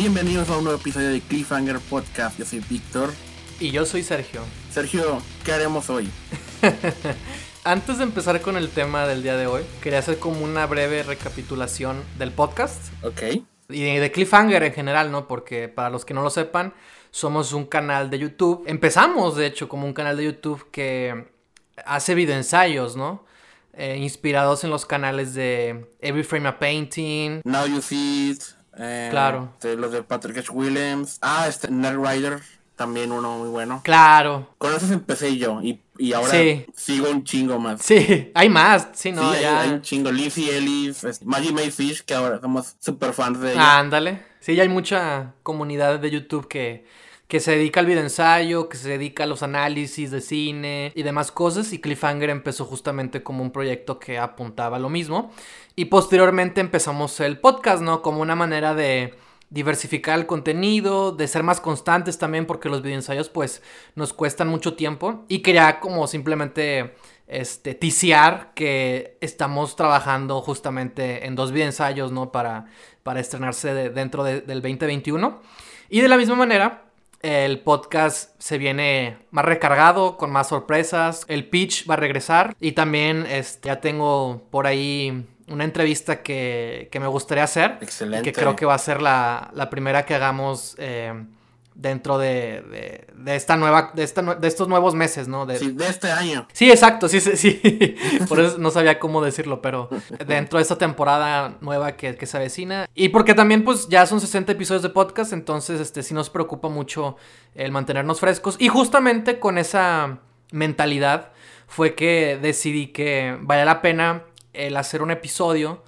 Bienvenidos a un nuevo episodio de Cliffhanger Podcast. Yo soy Víctor. Y yo soy Sergio. Sergio, ¿qué haremos hoy? Antes de empezar con el tema del día de hoy, quería hacer como una breve recapitulación del podcast. Ok. Y de Cliffhanger en general, ¿no? Porque para los que no lo sepan, somos un canal de YouTube. Empezamos, de hecho, como un canal de YouTube que hace videoensayos, ¿no? Eh, inspirados en los canales de Every Frame a Painting. Now You See It. Eh, Claro. de los de Patrick H. Williams. Ah, este, Nerd Rider. También uno muy bueno. Claro. Con esos empecé yo. Y, y ahora Sí. sigo un chingo más. Sí, hay más. Sí, no, sí, hay- ya. hay, un chingo. Lizzie Ellis, este, Maggie May Fish, que ahora somos super fans de ella. Ándale. Sí, ya hay mucha comunidad de YouTube que, que se dedica al videoensayo, que se dedica a los análisis de cine y demás cosas. Y Cliffhanger empezó justamente como un proyecto que apuntaba a lo mismo. Y posteriormente empezamos el podcast, ¿no? Como una manera de diversificar el contenido, de ser más constantes también, porque los videoensayos pues nos cuestan mucho tiempo. Y quería como simplemente este, ticiar que estamos trabajando justamente en dos videoensayos, ¿no? Para, para estrenarse de- dentro de- del 2021. Y de la misma manera, el podcast se viene más recargado, con más sorpresas. El pitch va a regresar. Y también este, ya tengo por ahí una entrevista que, que me gustaría hacer. Excelente. Y que creo que va a ser la, la primera que hagamos eh, dentro de, de- de esta nueva, de, esta de estos nuevos meses, ¿no? De, Sí, de este año. Sí, exacto, sí, sí, sí. Por eso no sabía cómo decirlo, pero dentro de esta temporada nueva que, que se avecina. Y porque también, pues, ya son 60 episodios de podcast, entonces, este, sí nos preocupa mucho el mantenernos frescos. Y justamente con esa mentalidad fue que decidí que valía la pena el hacer un episodio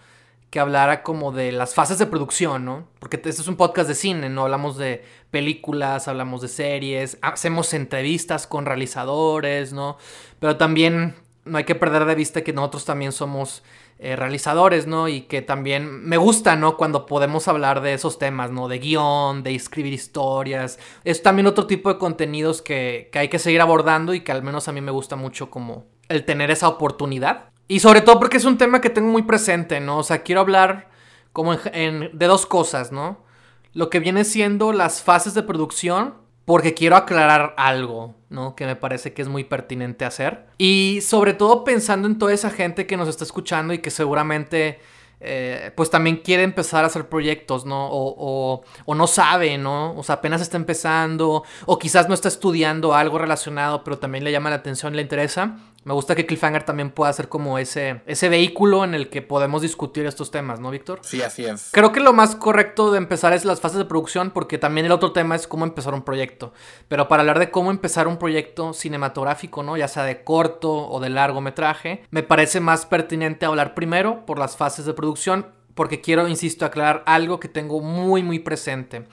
que hablara como de las fases de producción, ¿no? Porque este es un podcast de cine, ¿no? Hablamos de películas, hablamos de series, hacemos entrevistas con realizadores, ¿no? Pero también no hay que perder de vista que nosotros también somos eh, realizadores, ¿no? Y que también me gusta, ¿no? Cuando podemos hablar de esos temas, ¿no? De guion, de escribir historias. Es también otro tipo de contenidos que, que hay que seguir abordando y que al menos a mí me gusta mucho como el tener esa oportunidad. Y sobre todo porque es un tema que tengo muy presente, ¿no? O sea, quiero hablar como en- de dos cosas, ¿no? Lo que viene siendo las fases de producción, porque quiero aclarar algo, ¿no? Que me parece que es muy pertinente hacer. Y sobre todo pensando en toda esa gente que nos está escuchando y que seguramente, eh, pues también quiere empezar a hacer proyectos, ¿no? O, o- o no sabe, ¿no? O sea, apenas está empezando, o quizás no está estudiando algo relacionado, pero también le llama la atención, le interesa. Me gusta que Cliffhanger también pueda ser como ese, ese vehículo en el que podemos discutir estos temas, ¿no, Víctor? Sí, así es. Creo que lo más correcto de empezar es las fases de producción, porque también el otro tema es cómo empezar un proyecto. Pero para hablar de cómo empezar un proyecto cinematográfico, ¿no? Ya sea de corto o de largometraje, me parece más pertinente hablar primero por las fases de producción, porque quiero, insisto, aclarar algo que tengo muy, muy presente.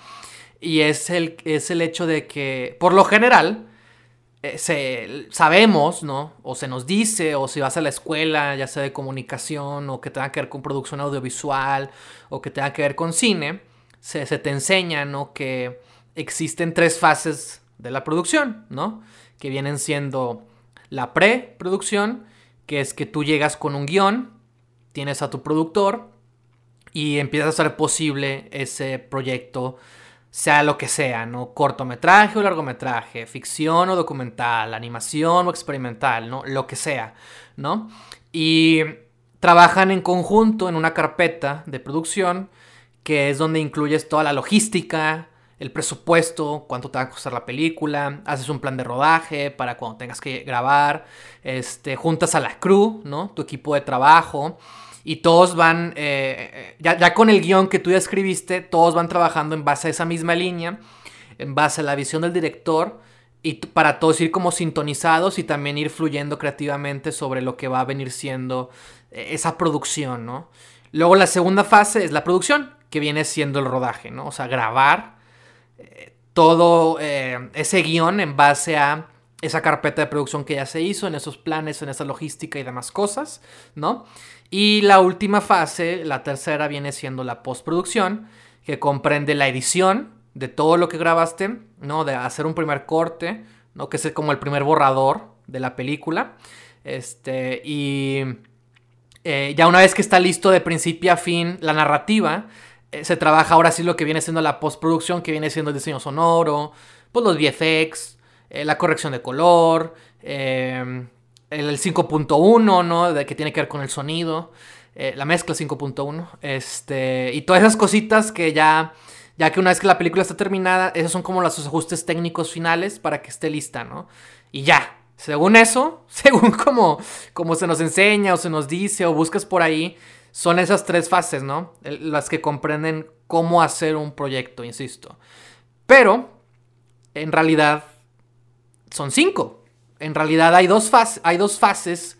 Y es el, es el hecho de que, por lo general, eh, se, sabemos, ¿no? O se nos dice, o si vas a la escuela, ya sea de comunicación, o que tenga que ver con producción audiovisual, o que tenga que ver con cine, se, te enseña, ¿no? Que existen tres fases de la producción, ¿no? Que vienen siendo la preproducción, que es que tú llegas con un guion, tienes a tu productor y empiezas a hacer posible ese proyecto sea lo que sea, ¿no? Cortometraje o largometraje, ficción o documental, animación o experimental, ¿no? Lo que sea, ¿no? Y trabajan en conjunto en una carpeta de producción que es donde incluyes toda la logística, el presupuesto, cuánto te va a costar la película, haces un plan de rodaje para cuando tengas que grabar, este, juntas a la crew, ¿no? Tu equipo de trabajo. Y todos van, eh, eh, ya, ya con el guion que tú ya escribiste, todos van trabajando en base a esa misma línea, en base a la visión del director, y para todos ir como sintonizados y también ir fluyendo creativamente sobre lo que va a venir siendo eh, esa producción, ¿no? Luego la segunda fase es la producción, que viene siendo el rodaje, ¿no? O sea, grabar todo ese guion en base a esa carpeta de producción que ya se hizo, en esos planes, en esa logística y demás cosas, ¿no? Y la última fase, la tercera, viene siendo la postproducción, que comprende la edición de todo lo que grabaste, ¿no? De hacer un primer corte, ¿no? Que es como el primer borrador de la película. Este, y eh, ya una vez que está listo de principio a fin la narrativa, eh, se trabaja ahora sí lo que viene siendo la postproducción, que viene siendo el diseño sonoro, pues los VFX, eh, la corrección de color, el 5.1, ¿no? De que tiene que ver con el sonido, la mezcla 5.1, este, y todas esas cositas que ya, ya que una vez que la película está terminada, esos son como los ajustes técnicos finales para que esté lista, ¿no? Y ya, según eso, según como, como se nos enseña o se nos dice o buscas por ahí, son esas tres fases, ¿no? Las que comprenden cómo hacer un proyecto, insisto. Pero, en realidad, son cinco. En realidad hay dos, hay dos fases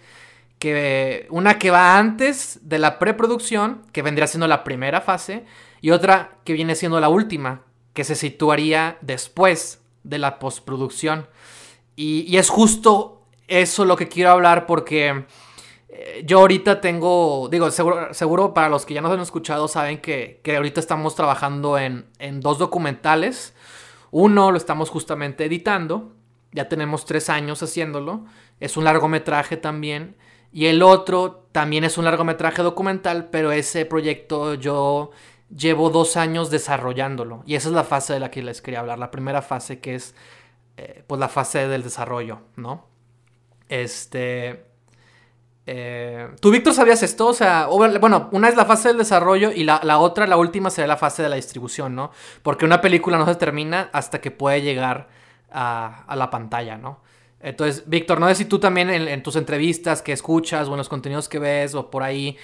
que una que va antes de la preproducción, que vendría siendo la primera fase, y otra que viene siendo la última, que se situaría después de la postproducción. Y, y es justo eso lo que quiero hablar porque eh, yo ahorita tengo, digo, seguro, seguro, para los que ya nos han escuchado saben que, que ahorita estamos trabajando en, en, dos documentales. Uno lo estamos justamente editando, ya tenemos tres años haciéndolo, es un largometraje también. Y el otro también es un largometraje documental, pero ese proyecto yo llevo dos años desarrollándolo. Y esa es la fase de la que les quería hablar, la primera fase que es eh, pues la fase del desarrollo, ¿no? Este... Eh, ¿Tú, Víctor, sabías esto? O sea, bueno, una es la fase del desarrollo y la, otra, la última, sería la fase de la distribución, ¿no? Porque una película no se termina hasta que puede llegar a, la pantalla, ¿no? Entonces, Víctor, no sé si tú también en, tus entrevistas que escuchas o en los contenidos que ves o por ahí,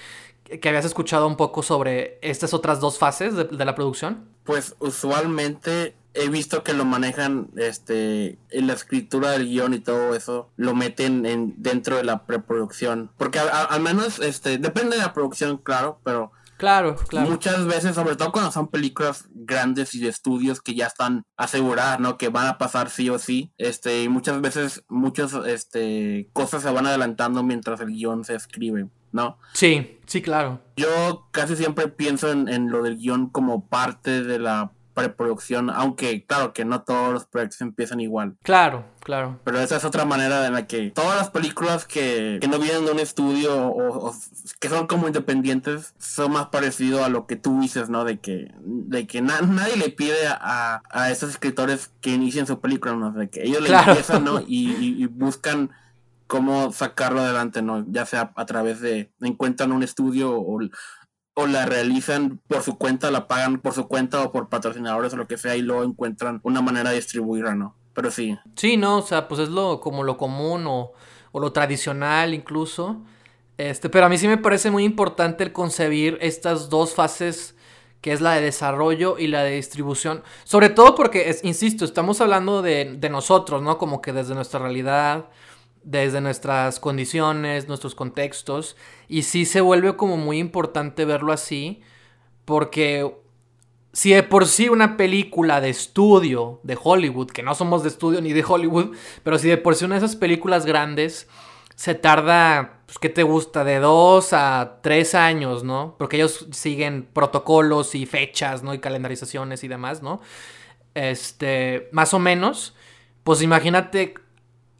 que habías escuchado un poco sobre estas otras dos fases de la producción. Pues usualmente he visto que lo manejan este en la escritura del guion y todo eso lo meten en dentro de la preproducción porque al menos este depende de la producción claro pero Claro, claro. Muchas veces, sobre todo cuando son películas grandes y de estudios que ya están aseguradas, ¿no? Que van a pasar sí o sí. Este, y muchas veces, muchas este, cosas se van adelantando mientras el guion se escribe, ¿no? Sí, sí, claro. Yo casi siempre pienso en, en lo del guion como parte de la preproducción, aunque claro que no todos los proyectos empiezan igual. Claro, claro. Pero esa es otra manera en la que todas las películas que, no vienen de un estudio o, que son como independientes son más parecidos a lo que tú dices, ¿no? De que, de que nadie le pide a, a esos escritores que inicien su película, ¿no? De que ellos le empiezan, ¿no? Y, y, buscan cómo sacarlo adelante, ¿no? Ya sea a través de encuentran un estudio o, o la realizan por su cuenta, la pagan por su cuenta o por patrocinadores o lo que sea y luego encuentran una manera de distribuirla, ¿no? Pero sí. Sí, no, o sea, pues es lo como lo común o, o lo tradicional incluso. Este, pero a mí sí me parece muy importante el concebir estas dos fases que es la de desarrollo y la de distribución. Sobre todo porque, insisto, estamos hablando de, de nosotros, ¿no? Como que desde nuestra realidad, desde nuestras condiciones, nuestros contextos, y sí se vuelve como muy importante verlo así, porque si de por sí una película de estudio de Hollywood, que no somos de estudio ni de Hollywood, pero si de por sí una de esas películas grandes se tarda, pues, ¿qué te gusta? De dos a tres años, ¿no? Porque ellos siguen protocolos y fechas, ¿no? Y calendarizaciones y demás, ¿no? Este, más o menos, pues imagínate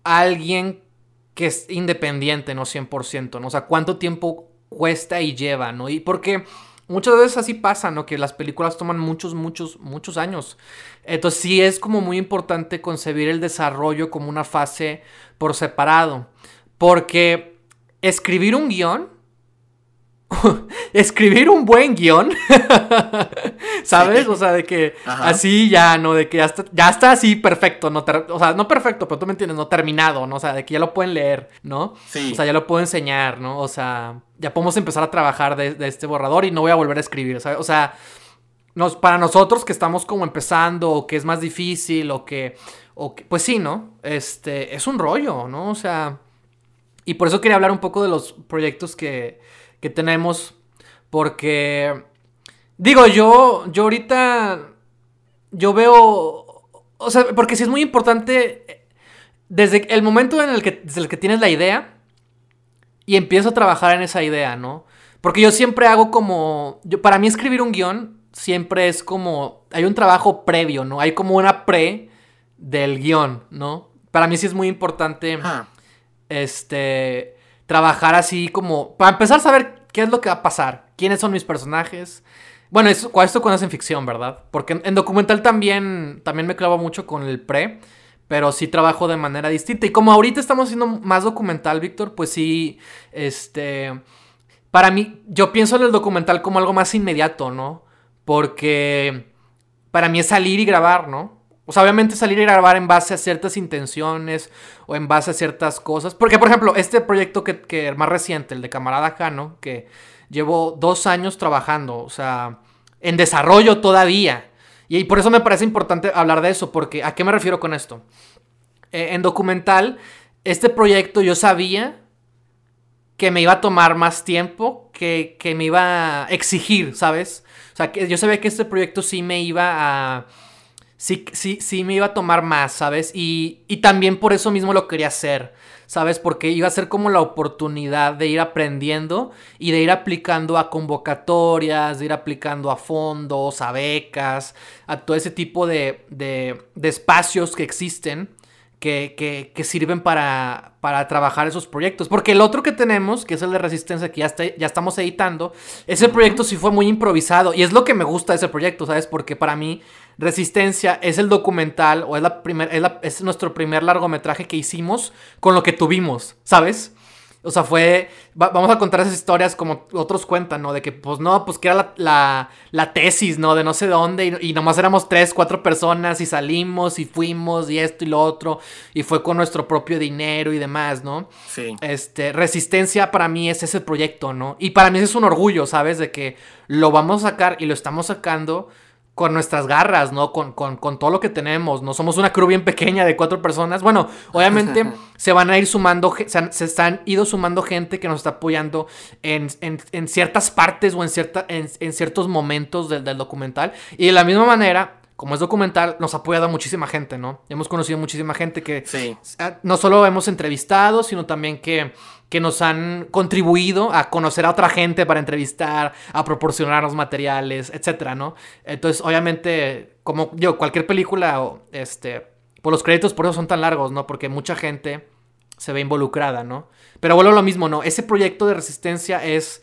alguien que es independiente, no 100%, ¿no? O sea, cuánto tiempo cuesta y lleva, ¿no? Y porque muchas veces así pasa, ¿no? Que las películas toman muchos, muchos, muchos años. Entonces sí es como muy importante concebir el desarrollo como una fase por separado. Porque escribir un guion escribir un buen guion, ¿sabes? O sea, de que así ya, ¿no? De que ya está, ya está así perfecto, no o sea, no perfecto, pero tú me entiendes, no terminado, ¿no? O sea, de que ya lo pueden leer, ¿no? Sí. O sea, ya lo puedo enseñar, ¿no? O sea, ya podemos empezar a trabajar de, este borrador y no voy a volver a escribir, ¿sabes? O sea, nos, para nosotros que estamos como empezando o que es más difícil o que, o que, pues sí, ¿no? Este, es un rollo, ¿no? O sea, y por eso quería hablar un poco de los proyectos que que tenemos. Porque, digo, yo, yo ahorita, yo veo, o sea, porque sí es muy importante, desde el momento en el que, desde el que tienes la idea y empiezo a trabajar en esa idea, ¿no? Porque yo siempre hago como, yo, para mí escribir un guion siempre es como, hay un trabajo previo, ¿no? Hay como una pre del guion, ¿no? Para mí sí es muy importante, este, trabajar así como, para empezar a saber qué es lo que va a pasar, quiénes son mis personajes. Bueno, eso, esto cuando es en ficción, ¿verdad? Porque en, documental también, también me clavo mucho con el pre, pero sí trabajo de manera distinta. Y como ahorita estamos haciendo más documental, Víctor, pues sí, este... Para mí, yo pienso en el documental como algo más inmediato, ¿no? Porque para mí es salir y grabar, ¿no? O sea, obviamente salir y grabar en base a ciertas intenciones o en base a ciertas cosas. Porque, por ejemplo, este proyecto que, que más reciente, el de Camarada Jano, que llevo dos años trabajando, o sea, en desarrollo todavía. Y, por eso me parece importante hablar de eso, porque ¿a qué me refiero con esto? Eh, en documental, este proyecto yo sabía que me iba a tomar más tiempo, que, que me iba a exigir, ¿sabes? O sea, que yo sabía que este proyecto sí me iba a sí, sí, sí me iba a tomar más, ¿sabes? Y, y también por eso mismo lo quería hacer, ¿sabes? Porque iba a ser como la oportunidad de ir aprendiendo y de ir aplicando a convocatorias, de ir aplicando a fondos, a becas, a todo ese tipo de, de, de espacios que existen que, que, sirven para, para, trabajar esos proyectos. Porque el otro que tenemos, que es el de Resistencia, que ya, está, ya estamos editando, ese proyecto sí fue muy improvisado. Y es lo que me gusta de ese proyecto, ¿sabes? Porque para mí Resistencia es el documental o es, la primer, es, es nuestro primer largometraje que hicimos con lo que tuvimos, ¿sabes? O sea, fue. vamos a contar esas historias como otros cuentan, ¿no? De que, pues no, pues que era la, la, tesis, ¿no? De no sé dónde. Y, nomás éramos tres, cuatro personas y salimos y fuimos y esto y lo otro. Y fue con nuestro propio dinero y demás, ¿no? Sí. Este, Resistencia para mí es ese proyecto, ¿no? Y para mí es un orgullo, ¿sabes? De que lo vamos a sacar y lo estamos sacando con nuestras garras, ¿no? Con, todo lo que tenemos, ¿no? Somos una crew bien pequeña de cuatro personas. Bueno, obviamente se van a ir sumando, se, se, están ido sumando gente que nos está apoyando en, ciertas partes o en, cierta, en, ciertos momentos del, del, documental. Y de la misma manera, como es documental, nos ha apoyado muchísima gente, ¿no? Hemos conocido muchísima gente que no solo hemos entrevistado, sino también que que nos han contribuido a conocer a otra gente para entrevistar, a proporcionarnos materiales, etcétera, ¿no? Entonces, obviamente, como yo, cualquier película, este, por pues los créditos por eso son tan largos, ¿no? Porque mucha gente se ve involucrada, ¿no? Pero vuelvo a lo mismo, ¿no? Ese proyecto de resistencia es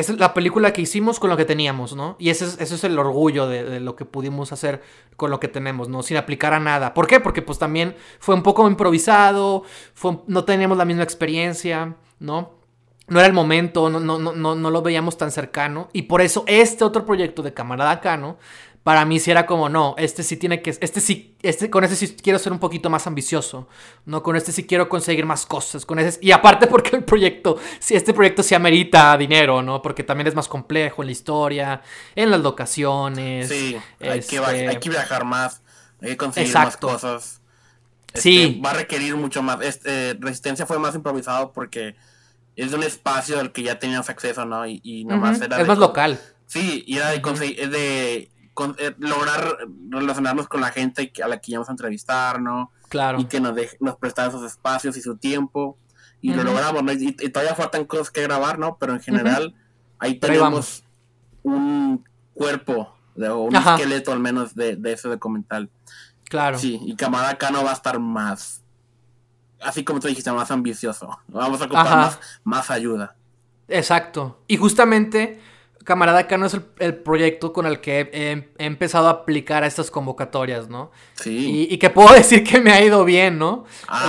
es la película que hicimos con lo que teníamos, ¿no? Y ese es, es el orgullo de, lo que pudimos hacer con lo que tenemos, ¿no? Sin aplicar a nada. ¿Por qué? Porque pues también fue un poco improvisado, no teníamos la misma experiencia, ¿no? No era el momento, no, no, no, no lo veíamos tan cercano. Y por eso este otro proyecto de Camarada Cano para mí sí era como, no, este sí tiene que, este sí, este, con este sí quiero ser un poquito más ambicioso, no, con este sí quiero conseguir más cosas, con ese, y aparte porque el proyecto, si este proyecto sí amerita dinero, ¿no? Porque también es más complejo en la historia, en las locaciones. Sí, hay, que, este viajar más, hay que conseguir más cosas. sí. Este, va a requerir mucho más. Este, Resistencia fue más improvisado porque es un espacio al que ya teníamos acceso, ¿no? Y, y nomás era. Es más local. Sí, y era de, conseguir, de eh, lograr relacionarnos con la gente a la que íbamos a entrevistar, ¿no? Claro. Y que nos, de, nos prestara sus espacios y su tiempo. Y lo logramos, ¿no? Y, todavía faltan cosas que grabar, ¿no? Pero en general, ahí tenemos un cuerpo, o un esqueleto al menos de, ese documental. Claro. Sí, y Camarada acá no va a estar más, así como tú dijiste, más ambicioso. Vamos a ocupar más ayuda. Exacto. Y justamente Camarada acá no es el, proyecto con el que he, empezado a aplicar a estas convocatorias, ¿no? Sí. Y, que puedo decir que me ha ido bien, ¿no?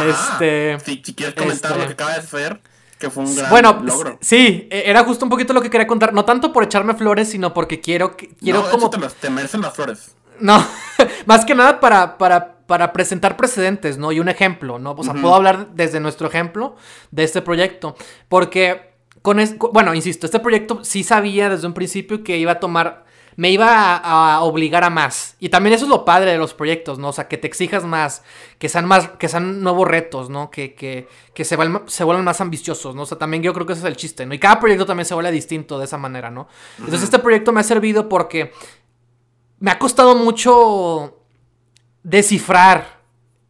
Este. Si, quieres comentar lo que acaba de hacer, que fue un gran bueno, logro. Sí, e, era justo un poquito lo que quería contar. No tanto por echarme flores, sino porque quiero. quiero no, como. Te, te, merecen las flores. No, más que nada para, para, para presentar precedentes, ¿no? Y un ejemplo, ¿no? O sea, puedo hablar desde nuestro ejemplo de este proyecto. Porque con bueno, insisto, este proyecto sí sabía desde un principio que iba a tomar, me iba a, obligar a más. Y también eso es lo padre de los proyectos, ¿no? O sea, que te exijas más, que sean más, que sean nuevos retos, ¿no? Que, que, que se, vuelvan, se vuelvan más ambiciosos, ¿no? O sea, también yo creo que ese es el chiste, ¿no? Y cada proyecto también se vuelve distinto de esa manera, ¿no? Entonces este proyecto me ha servido porque me ha costado mucho descifrar,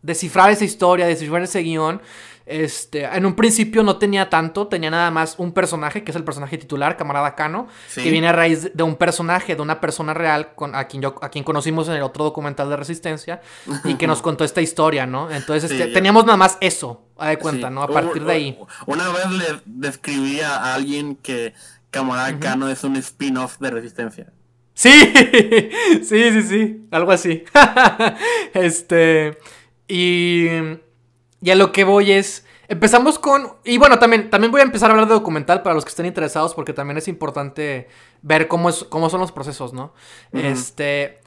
descifrar esa historia, descifrar ese guion. Este, en un principio no tenía tanto, tenía nada más un personaje, que es el personaje titular, Camarada Cano, que viene a raíz de un personaje, de una persona real, con, a, quien yo, a quien conocimos en el otro documental de Resistencia, y que nos contó esta historia, ¿no? Entonces este, teníamos nada más eso, a de cuenta, ¿no? A partir de ahí. Una vez le describí a alguien que, Camarada Cano es un spin-off de Resistencia. Sí, sí, sí, sí, algo así. este, y, y a lo que voy es, empezamos con, y bueno, también, también voy a empezar a hablar de documental para los que estén interesados, porque también es importante ver cómo, es, cómo son los procesos, ¿no? Este,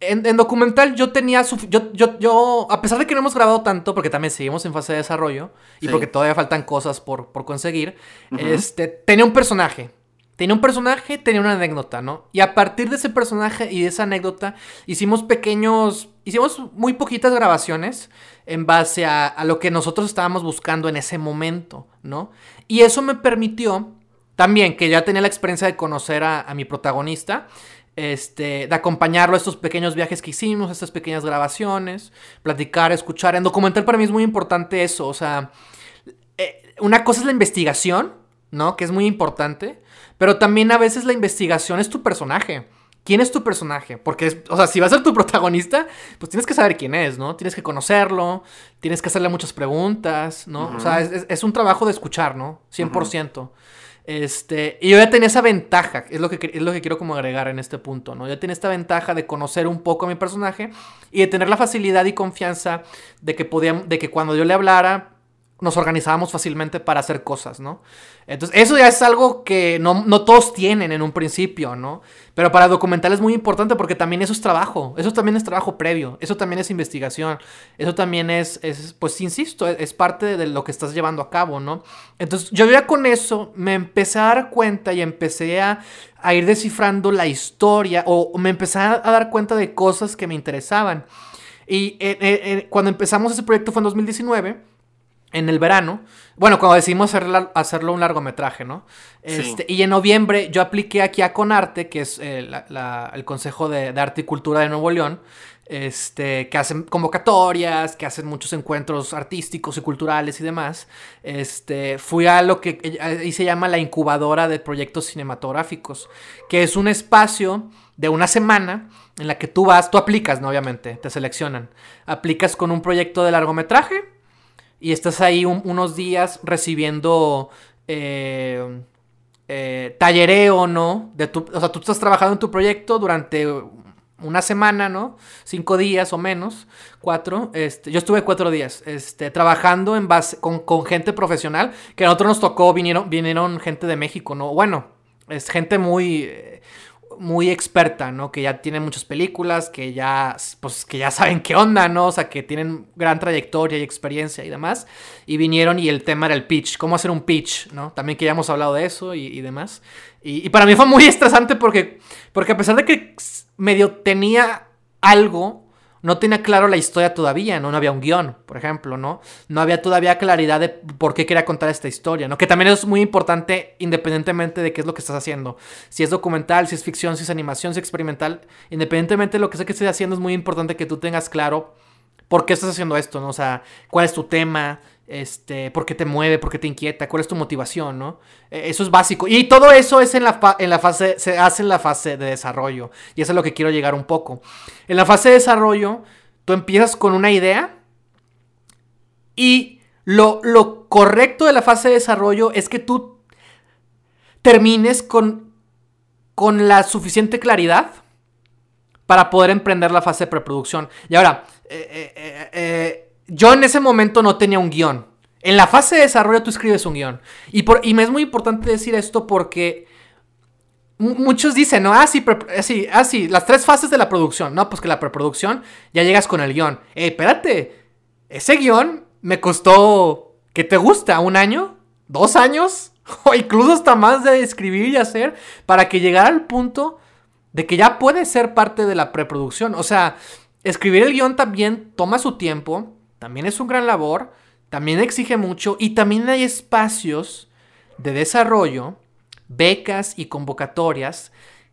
en, documental yo tenía, yo, yo, yo, a pesar de que no hemos grabado tanto, porque también seguimos en fase de desarrollo, y porque todavía faltan cosas por, por conseguir, este, tenía un personaje. Tenía un personaje, tenía una anécdota, ¿no? Y a partir de ese personaje y de esa anécdota, hicimos pequeños, hicimos muy poquitas grabaciones en base a, lo que nosotros estábamos buscando en ese momento, ¿no? Y eso me permitió también, que ya tenía la experiencia de conocer a, a mi protagonista, este, de acompañarlo a estos pequeños viajes que hicimos, estas pequeñas grabaciones, platicar, escuchar. En documental para mí es muy importante eso, o sea, eh, una cosa es la investigación, ¿no? Que es muy importante. Pero también a veces la investigación es tu personaje. ¿Quién es tu personaje? Porque, o sea, si va a ser tu protagonista, pues tienes que saber quién es, ¿no? Tienes que conocerlo, tienes que hacerle muchas preguntas, ¿no? O sea, es, un trabajo de escuchar, ¿no? 100%. Este, y yo ya tenía esa ventaja, es lo, que, es lo que quiero como agregar en este punto, ¿no? Yo tenía esta ventaja de conocer un poco a mi personaje y de tener la facilidad y confianza de que, podía, de que cuando yo le hablara, nos organizábamos fácilmente para hacer cosas, ¿no? Entonces, eso ya es algo que no, todos tienen en un principio, ¿no? Pero para documental es muy importante porque también eso es trabajo, eso también es trabajo previo, eso también es investigación, eso también es, es pues insisto, es, parte de lo que estás llevando a cabo, ¿no? Entonces, yo ya con eso me empecé a dar cuenta y empecé a, ir descifrando la historia o me empecé a dar cuenta de cosas que me interesaban. Y eh, eh, eh, cuando empezamos ese proyecto fue en 2019 en el verano. Bueno, cuando decidimos hacerlo un largometraje, ¿no? Este, Y en noviembre yo apliqué aquí a Conarte, que es eh, el Consejo de, Arte y Cultura de Nuevo León, este, que hacen convocatorias, que hacen muchos encuentros artísticos y culturales y demás. Este, fui a lo que ahí se llama la incubadora de proyectos cinematográficos, que es un espacio de una semana en la que tú vas, tú aplicas, ¿no? Obviamente, te seleccionan. Aplicas con un proyecto de largometraje y estás ahí unos días recibiendo eh, eh, tallereo, ¿no? De tu, o sea, tú estás trabajando en tu proyecto durante una semana, ¿no? Cinco días o menos, cuatro. Este, yo estuve cuatro días este, trabajando en base, con, con gente profesional, que a nosotros nos tocó, vinieron, vinieron gente de México, ¿no? Bueno, es gente muy muy experta, ¿no? Que ya tiene muchas películas, que ya, pues, que ya saben qué onda, ¿no? O sea, que tienen gran trayectoria y experiencia y demás. Y vinieron y el tema era el pitch, cómo hacer un pitch, ¿no? También que ya hemos hablado de eso y, demás. Y, y, para mí fue muy estresante porque, porque a pesar de que medio tenía algo no tenía claro la historia todavía, ¿no? No había un guion, por ejemplo, ¿no? No había todavía claridad de por qué quería contar esta historia, ¿no? Que también es muy importante independientemente de qué es lo que estás haciendo. Si es documental, si es ficción, si es animación, si es experimental, independientemente de lo que sea que estés haciendo, es muy importante que tú tengas claro por qué estás haciendo esto, ¿no? O sea, cuál es tu tema, este, por qué te mueve, por qué te inquieta, cuál es tu motivación, ¿no? E, eso es básico. Y todo eso es en la, en la fase, se hace en la fase de desarrollo. Y eso es lo que quiero llegar un poco. En la fase de desarrollo, tú empiezas con una idea y lo, lo correcto de la fase de desarrollo es que tú termines con, con la suficiente claridad para poder emprender la fase de preproducción. Y ahora, eh, eh, eh, yo en ese momento no tenía un guion. En la fase de desarrollo tú escribes un guion. Y, por, y me es muy importante decir esto porque muchos dicen, ¿no? Ah, sí, sí, ah, sí, las tres fases de la producción. No, pues que la preproducción ya llegas con el guion. Eh, espérate, ese guion me costó, ¿qué te gusta? ¿Un año? ¿Dos años? O incluso hasta más de escribir y hacer para que llegara al punto de que ya puede ser parte de la preproducción. O sea, escribir el guion también toma su tiempo también es un gran labor, también exige mucho y también hay espacios de desarrollo, becas y convocatorias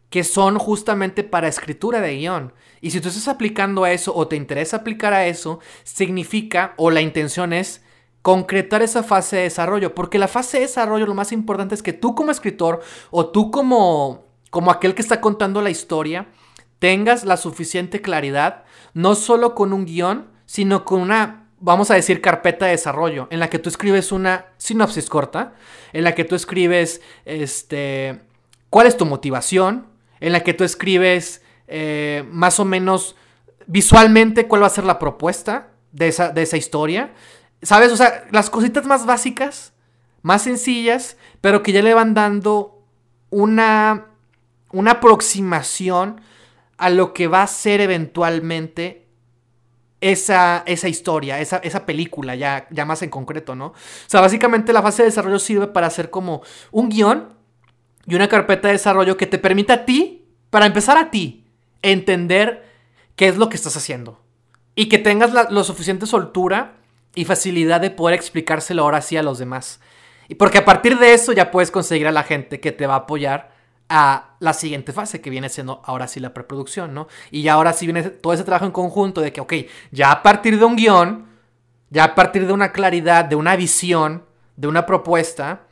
que son justamente para escritura de guion. Y si tú estás aplicando a eso o te interesa aplicar a eso, significa o la intención es concretar esa fase de desarrollo, porque la fase de desarrollo lo más importante es que tú como escritor o tú como como aquel que está contando la historia tengas la suficiente claridad no solo con un guion, sino con una vamos a decir, carpeta de desarrollo, en la que tú escribes una sinopsis corta, en la que tú escribes, este, cuál es tu motivación, en la que tú escribes eh, más o menos visualmente cuál va a ser la propuesta de esa, de esa historia. ¿Sabes? O sea, las cositas más básicas, más sencillas, pero que ya le van dando una, una aproximación a lo que va a ser eventualmente esa, esa historia, esa, esa, película, ya, ya más en concreto, ¿no? O sea, básicamente la fase de desarrollo sirve para hacer como un guion y una carpeta de desarrollo que te permita a ti, para empezar a ti, entender qué es lo que estás haciendo. Y que tengas la, lo suficiente soltura y facilidad de poder explicárselo ahora sí a los demás. Y porque a partir de eso ya puedes conseguir a la gente que te va a apoyar a la siguiente fase, que viene siendo ahora sí la preproducción, ¿no? Y ya ahora sí viene todo ese trabajo en conjunto de que, ok, ya a partir de un guion, ya a partir de una claridad, de una visión, de una propuesta,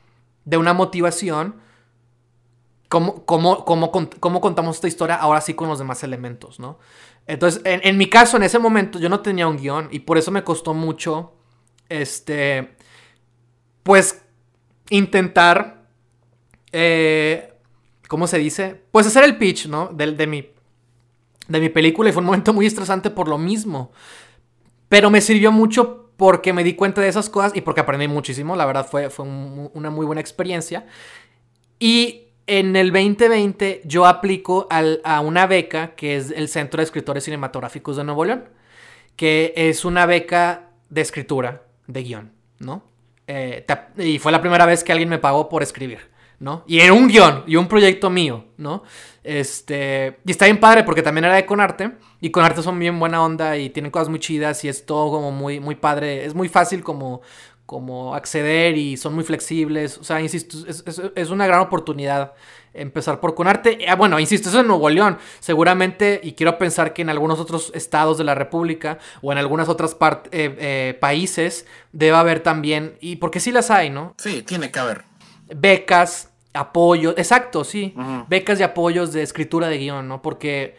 de una motivación, ¿cómo, cómo, cómo, cómo contamos esta historia ahora sí con los demás elementos, ¿no? Entonces, en, en, mi caso, en ese momento, yo no tenía un guion y por eso me costó mucho, este, pues, intentar, eh, ¿cómo se dice? Pues hacer el pitch, ¿no? De, mi, de mi película y fue un momento muy estresante por lo mismo. Pero me sirvió mucho porque me di cuenta de esas cosas y porque aprendí muchísimo. La verdad fue, fue un, una muy buena experiencia. Y en el 2020 yo aplico a una beca que es el Centro de Escritores Cinematográficos de Nuevo León, que es una beca de escritura, de guion, ¿no? Eh, y fue la primera vez que alguien me pagó por escribir, ¿no? Y era un guion y un proyecto mío, ¿no? Este, y está bien padre porque también era de Conarte, y Conarte son bien buena onda y tienen cosas muy chidas y es todo como muy, muy padre, es muy fácil como como acceder y son muy flexibles. O sea, insisto, es, es, es una gran oportunidad empezar por Conarte. Ah, bueno, insisto, eso es en Nuevo León. Seguramente, y quiero pensar que en algunos otros estados de la República o en algunas otras eh, eh, países debe haber también, y porque sí las hay, ¿no? Sí, tiene que haber. Becas, apoyo, exacto, sí. Uh -huh. Becas y apoyos de escritura de guion, ¿no? Porque,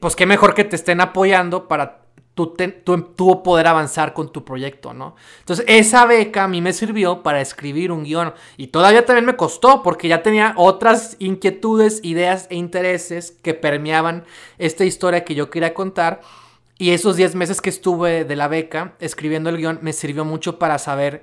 pues qué mejor que te estén apoyando para tú, te, tú, tú, poder avanzar con tu proyecto, ¿no? Entonces, esa beca a mí me sirvió para escribir un guion. Y todavía también me costó, porque ya tenía otras inquietudes, ideas e intereses que permeaban esta historia que yo quería contar. Y esos 10 meses que estuve de la beca escribiendo el guion me sirvió mucho para saber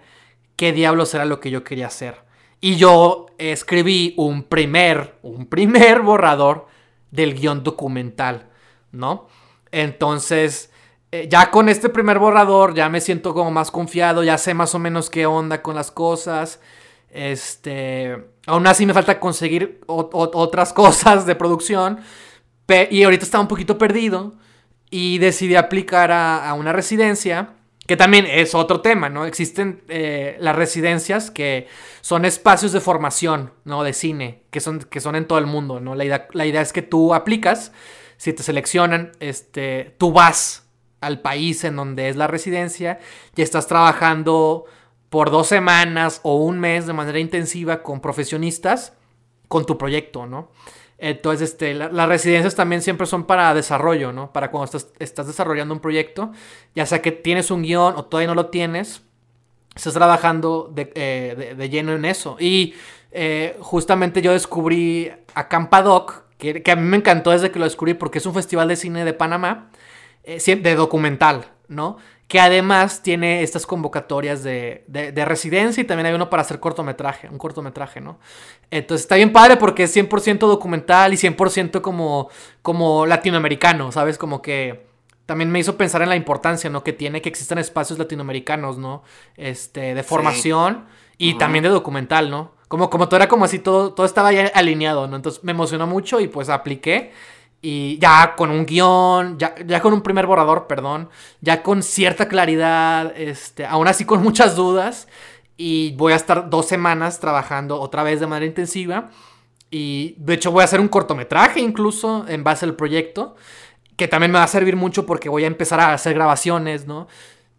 qué diablos era lo que yo quería hacer. Y yo escribí un primer, un primer borrador del guion documental, ¿no? Entonces, eh, ya con este primer borrador ya me siento como más confiado, ya sé más o menos qué onda con las cosas. Este, aún así me falta conseguir otras cosas de producción. y ahorita estaba un poquito perdido y decidí aplicar a, a, una residencia, que también es otro tema, ¿no? Existen eh, las residencias que son espacios de formación, ¿no? De cine, que son, que son en todo el mundo, ¿no? La idea, la idea es que tú aplicas, si te seleccionan, este, tú vas al país en donde es la residencia y estás trabajando por dos semanas o un mes de manera intensiva con profesionistas con tu proyecto, ¿no? Entonces, este, la, las residencias también siempre son para desarrollo, ¿no? Para cuando estás, estás desarrollando un proyecto, ya sea que tienes un guion o todavía no lo tienes, estás trabajando de, eh, de, de lleno en eso. Y eh, justamente yo descubrí a Campadoc, que, que, a mí me encantó desde que lo descubrí porque es un festival de cine de Panamá, eh, de documental, ¿no? Que además tiene estas convocatorias de, de, de, residencia y también hay uno para hacer cortometraje, un cortometraje, ¿no? Entonces está bien padre porque es 100% documental y 100% como, como latinoamericano, ¿sabes? Como que también me hizo pensar en la importancia, ¿no? Que tiene que existan espacios latinoamericanos, ¿no? Este, de formación sí. y uh -huh. también de documental, ¿no? Como, como todo era como así, todo, todo estaba ya alineado, ¿no? Entonces me emocionó mucho y pues apliqué. Y ya con un guion, ya, ya, con un primer borrador, perdón, ya con cierta claridad, este, aún así con muchas dudas. Y voy a estar dos semanas trabajando otra vez de manera intensiva. Y de hecho voy a hacer un cortometraje incluso en base al proyecto. Que también me va a servir mucho porque voy a empezar a hacer grabaciones, ¿no?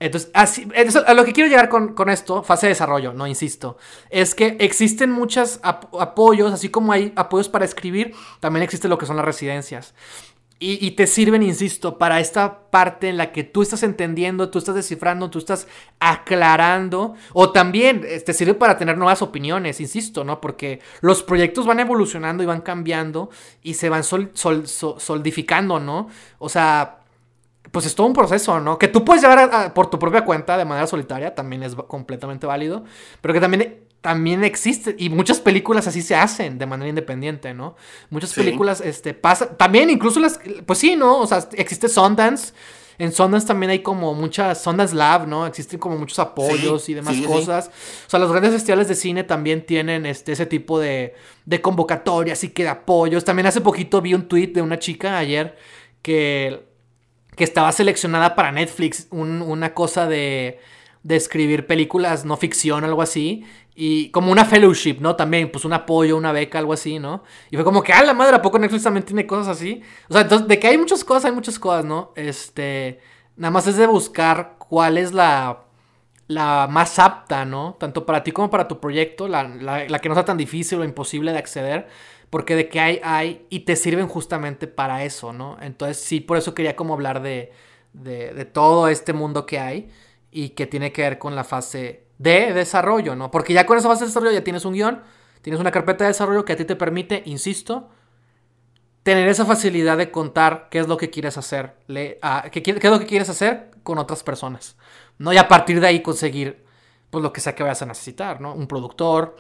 Entonces, así, eso, a lo que quiero llegar con, con, esto, fase de desarrollo, no insisto, es que existen muchos ap apoyos, así como hay apoyos para escribir, también existe lo que son las residencias. Y, te sirven, insisto, para esta parte en la que tú estás entendiendo, tú estás descifrando, tú estás aclarando. O también eh, te sirve para tener nuevas opiniones, insisto, ¿no? Porque los proyectos van evolucionando y van cambiando y se van solidificando, ¿no? O sea, pues es todo un proceso, ¿no? Que tú puedes llevar por tu propia cuenta de manera solitaria, también es completamente válido. Pero que también también existe, y muchas películas así se hacen de manera independiente, ¿no? Muchas películas, este, pasa, también incluso las, pues sí, ¿no? O sea, existe Sundance, en Sundance también hay como muchas, Sundance Lab, ¿no? Existen como muchos apoyos y demás cosas. O sea, los grandes festivales de cine también tienen este, ese tipo de, de convocatorias y que de apoyos. También hace poquito vi un tweet de una chica ayer que, que estaba seleccionada para Netflix, una cosa de de escribir películas no ficción, algo así. Y como una fellowship, ¿no? También, pues un apoyo, una beca, algo así, ¿no? Y fue como que, ah, la madre, ¿a poco Netflix también tiene cosas así? O sea, entonces, de que hay muchas cosas, hay muchas cosas, ¿no? Este, nada más es de buscar cuál es la, la más apta, ¿no? Tanto para ti como para tu proyecto, la, la, que no sea tan difícil o imposible de acceder. Porque de que hay, hay, y te sirven justamente para eso, ¿no? Entonces, sí, por eso quería como hablar de, de, todo este mundo que hay y que tiene que ver con la fase de desarrollo, ¿no? Porque ya con esa fase de desarrollo ya tienes un guion, tienes una carpeta de desarrollo que a ti te permite, insisto, tener esa facilidad de contar qué es lo que quieres hacer, qué, es lo que quieres hacer con otras personas, ¿no? Y a partir de ahí conseguir, pues, lo que sea que vayas a necesitar, ¿no? Un productor,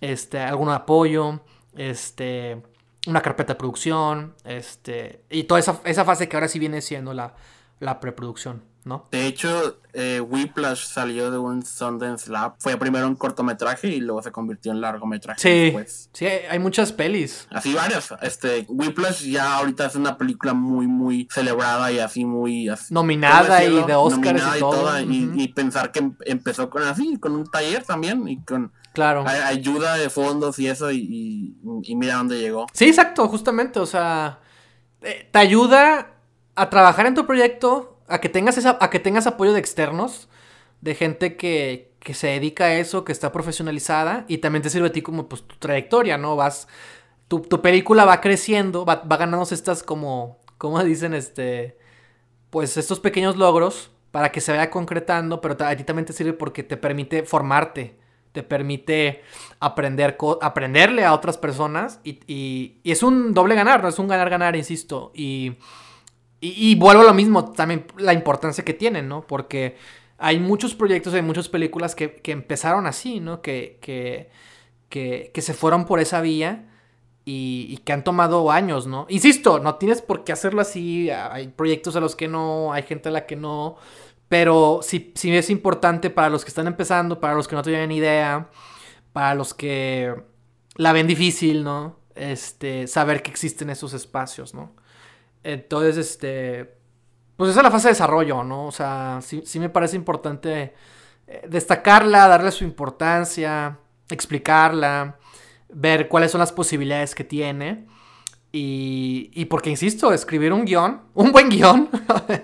este, algún apoyo, este, una carpeta de producción, este, y toda esa, esa fase que ahora sí viene siendo la, la preproducción. ¿no? De hecho, eh, Whiplash salió de un Sundance Lab. Fue primero un cortometraje y luego se convirtió en largometraje. Sí, sí, hay muchas pelis. Así varias. Este, Whiplash ya ahorita es una película muy, muy celebrada y así muy... nominada y de Oscars y, todo. y, pensar que em, empezó con así, con un taller también y con... Claro. Ayuda de fondos y eso y, mira dónde llegó. Sí, exacto, justamente. O sea, eh, te ayuda a trabajar en tu proyecto a que tengas esa, a que tengas apoyo de externos, de gente que, que se dedica a eso, que está profesionalizada y también te sirve a ti como pues tu trayectoria, ¿no? Vas, tu, tu película va creciendo, va, va ganando estas como, ¿cómo dicen? Este, pues estos pequeños logros para que se vaya concretando, pero a ti también te sirve porque te permite formarte, te permite aprender, aprenderle a otras personas y, es un doble ganar, no es un ganar-ganar, insisto, y... Y, vuelvo a lo mismo, también la importancia que tienen, ¿no? Porque hay muchos proyectos, hay muchas películas que, empezaron así, ¿no? Que, que, que, se fueron por esa vía y, que han tomado años, ¿no? Insisto, no tienes por qué hacerlo así, hay proyectos a los que no, hay gente a la que no, pero sí, sí es importante para los que están empezando, para los que no tienen idea, para los que la ven difícil, ¿no? Este, saber que existen esos espacios, ¿no? Entonces, este, pues esa es la fase de desarrollo, ¿no? O sea, sí, sí me parece importante eh, destacarla, darle su importancia, explicarla, ver cuáles son las posibilidades que tiene. Y, y porque, insisto, escribir un guion, un buen guion,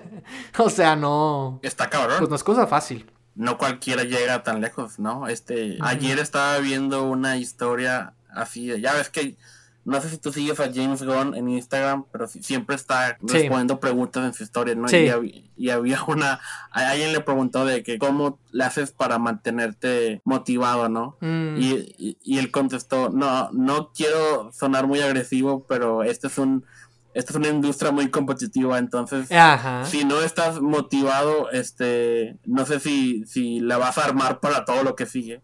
o sea, no... Está cabrón. Pues no es cosa fácil. No cualquiera llega tan lejos, ¿no? Este, ayer estaba viendo una historia así, ya ves que no sé si tú sigues a James Gunn en Instagram, pero siempre está respondiendo preguntas en su historia, ¿no? Y, había una, alguien le preguntó de que cómo le haces para mantenerte motivado, ¿no? Mm. Y, y, él contestó, no, no quiero sonar muy agresivo, pero este es un, esta es una industria muy competitiva, entonces si no estás motivado, este, no sé si, si la vas a armar para todo lo que sigue.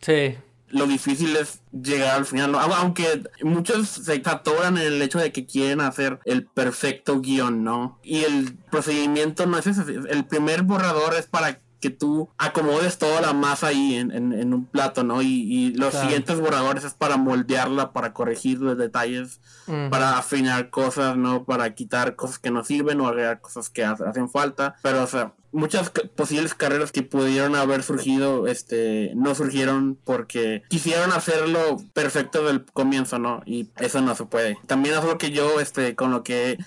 Sí lo difícil es llegar al final. Aunque muchos se atoran en el hecho de que quieren hacer el perfecto guion, ¿no? Y el procedimiento no es ese. El primer borrador es para que tú acomodes toda la masa ahí en, un plato, ¿no? Y, los siguientes borradores es para moldearla, para corregir los detalles, para afinar cosas, ¿no? Para quitar cosas que no sirven o agregar cosas que hacen falta. Pero, o sea, muchas posibles carreras que pudieron haber surgido, este, no surgieron porque quisieron hacerlo perfecto del comienzo, ¿no? Y eso no se puede. También es lo que yo, este, con lo que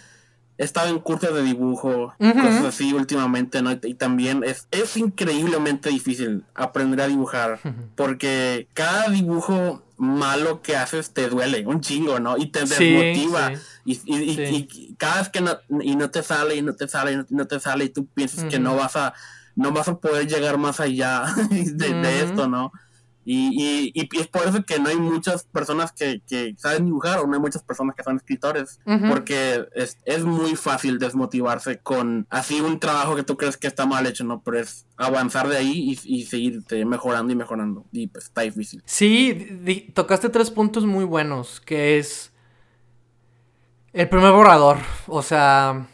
he estado en cursos de dibujo, cosas así últimamente, ¿no? Y también es, es increíblemente difícil aprender a dibujar, porque cada dibujo malo que haces te duele un chingo, ¿no? Y te desmotiva. Y, y, cada vez que no, y no te sale, y no te sale, y no, te sale, y tú piensas que no vas a, no vas a poder llegar más allá de, esto, ¿no? Y, y, es por eso que no hay muchas personas que, que, saben dibujar o no hay muchas personas que son escritores, porque es, es, muy fácil desmotivarse con así un trabajo que tú crees que está mal hecho, ¿no? Pero es avanzar de ahí y, y seguirte mejorando y mejorando. Y pues está difícil. Sí, tocaste tres puntos muy buenos, que es el primer borrador, o sea...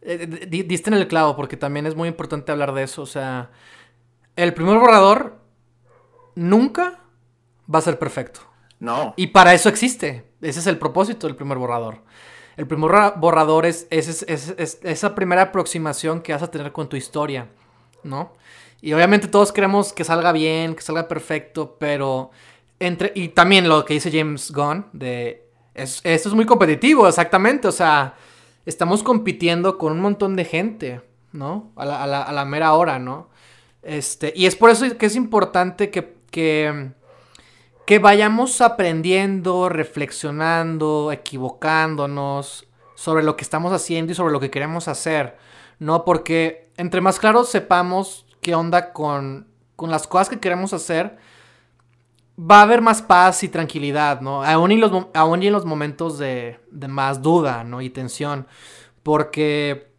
Eh, diste en el clavo porque también es muy importante hablar de eso. O sea, el primer borrador nunca va a ser perfecto. No. Y para eso existe. Ese es el propósito del primer borrador. El primer borrador es, esa primera aproximación que vas a tener con tu historia, ¿no? Y obviamente todos queremos que salga bien, que salga perfecto, pero entre y también lo que dice James Gunn de esto es muy competitivo, exactamente, o sea, estamos compitiendo con un montón de gente, ¿no? A la, a la mera hora, ¿no? Este, y es por eso que es importante que que, vayamos aprendiendo, reflexionando, equivocándonos sobre lo que estamos haciendo y sobre lo que queremos hacer, ¿no? Porque entre más claros sepamos qué onda con, con las cosas que queremos hacer, va a haber más paz y tranquilidad, ¿no? Aún, y, los, en los momentos de, de, más duda, ¿no? Y tensión. Porque,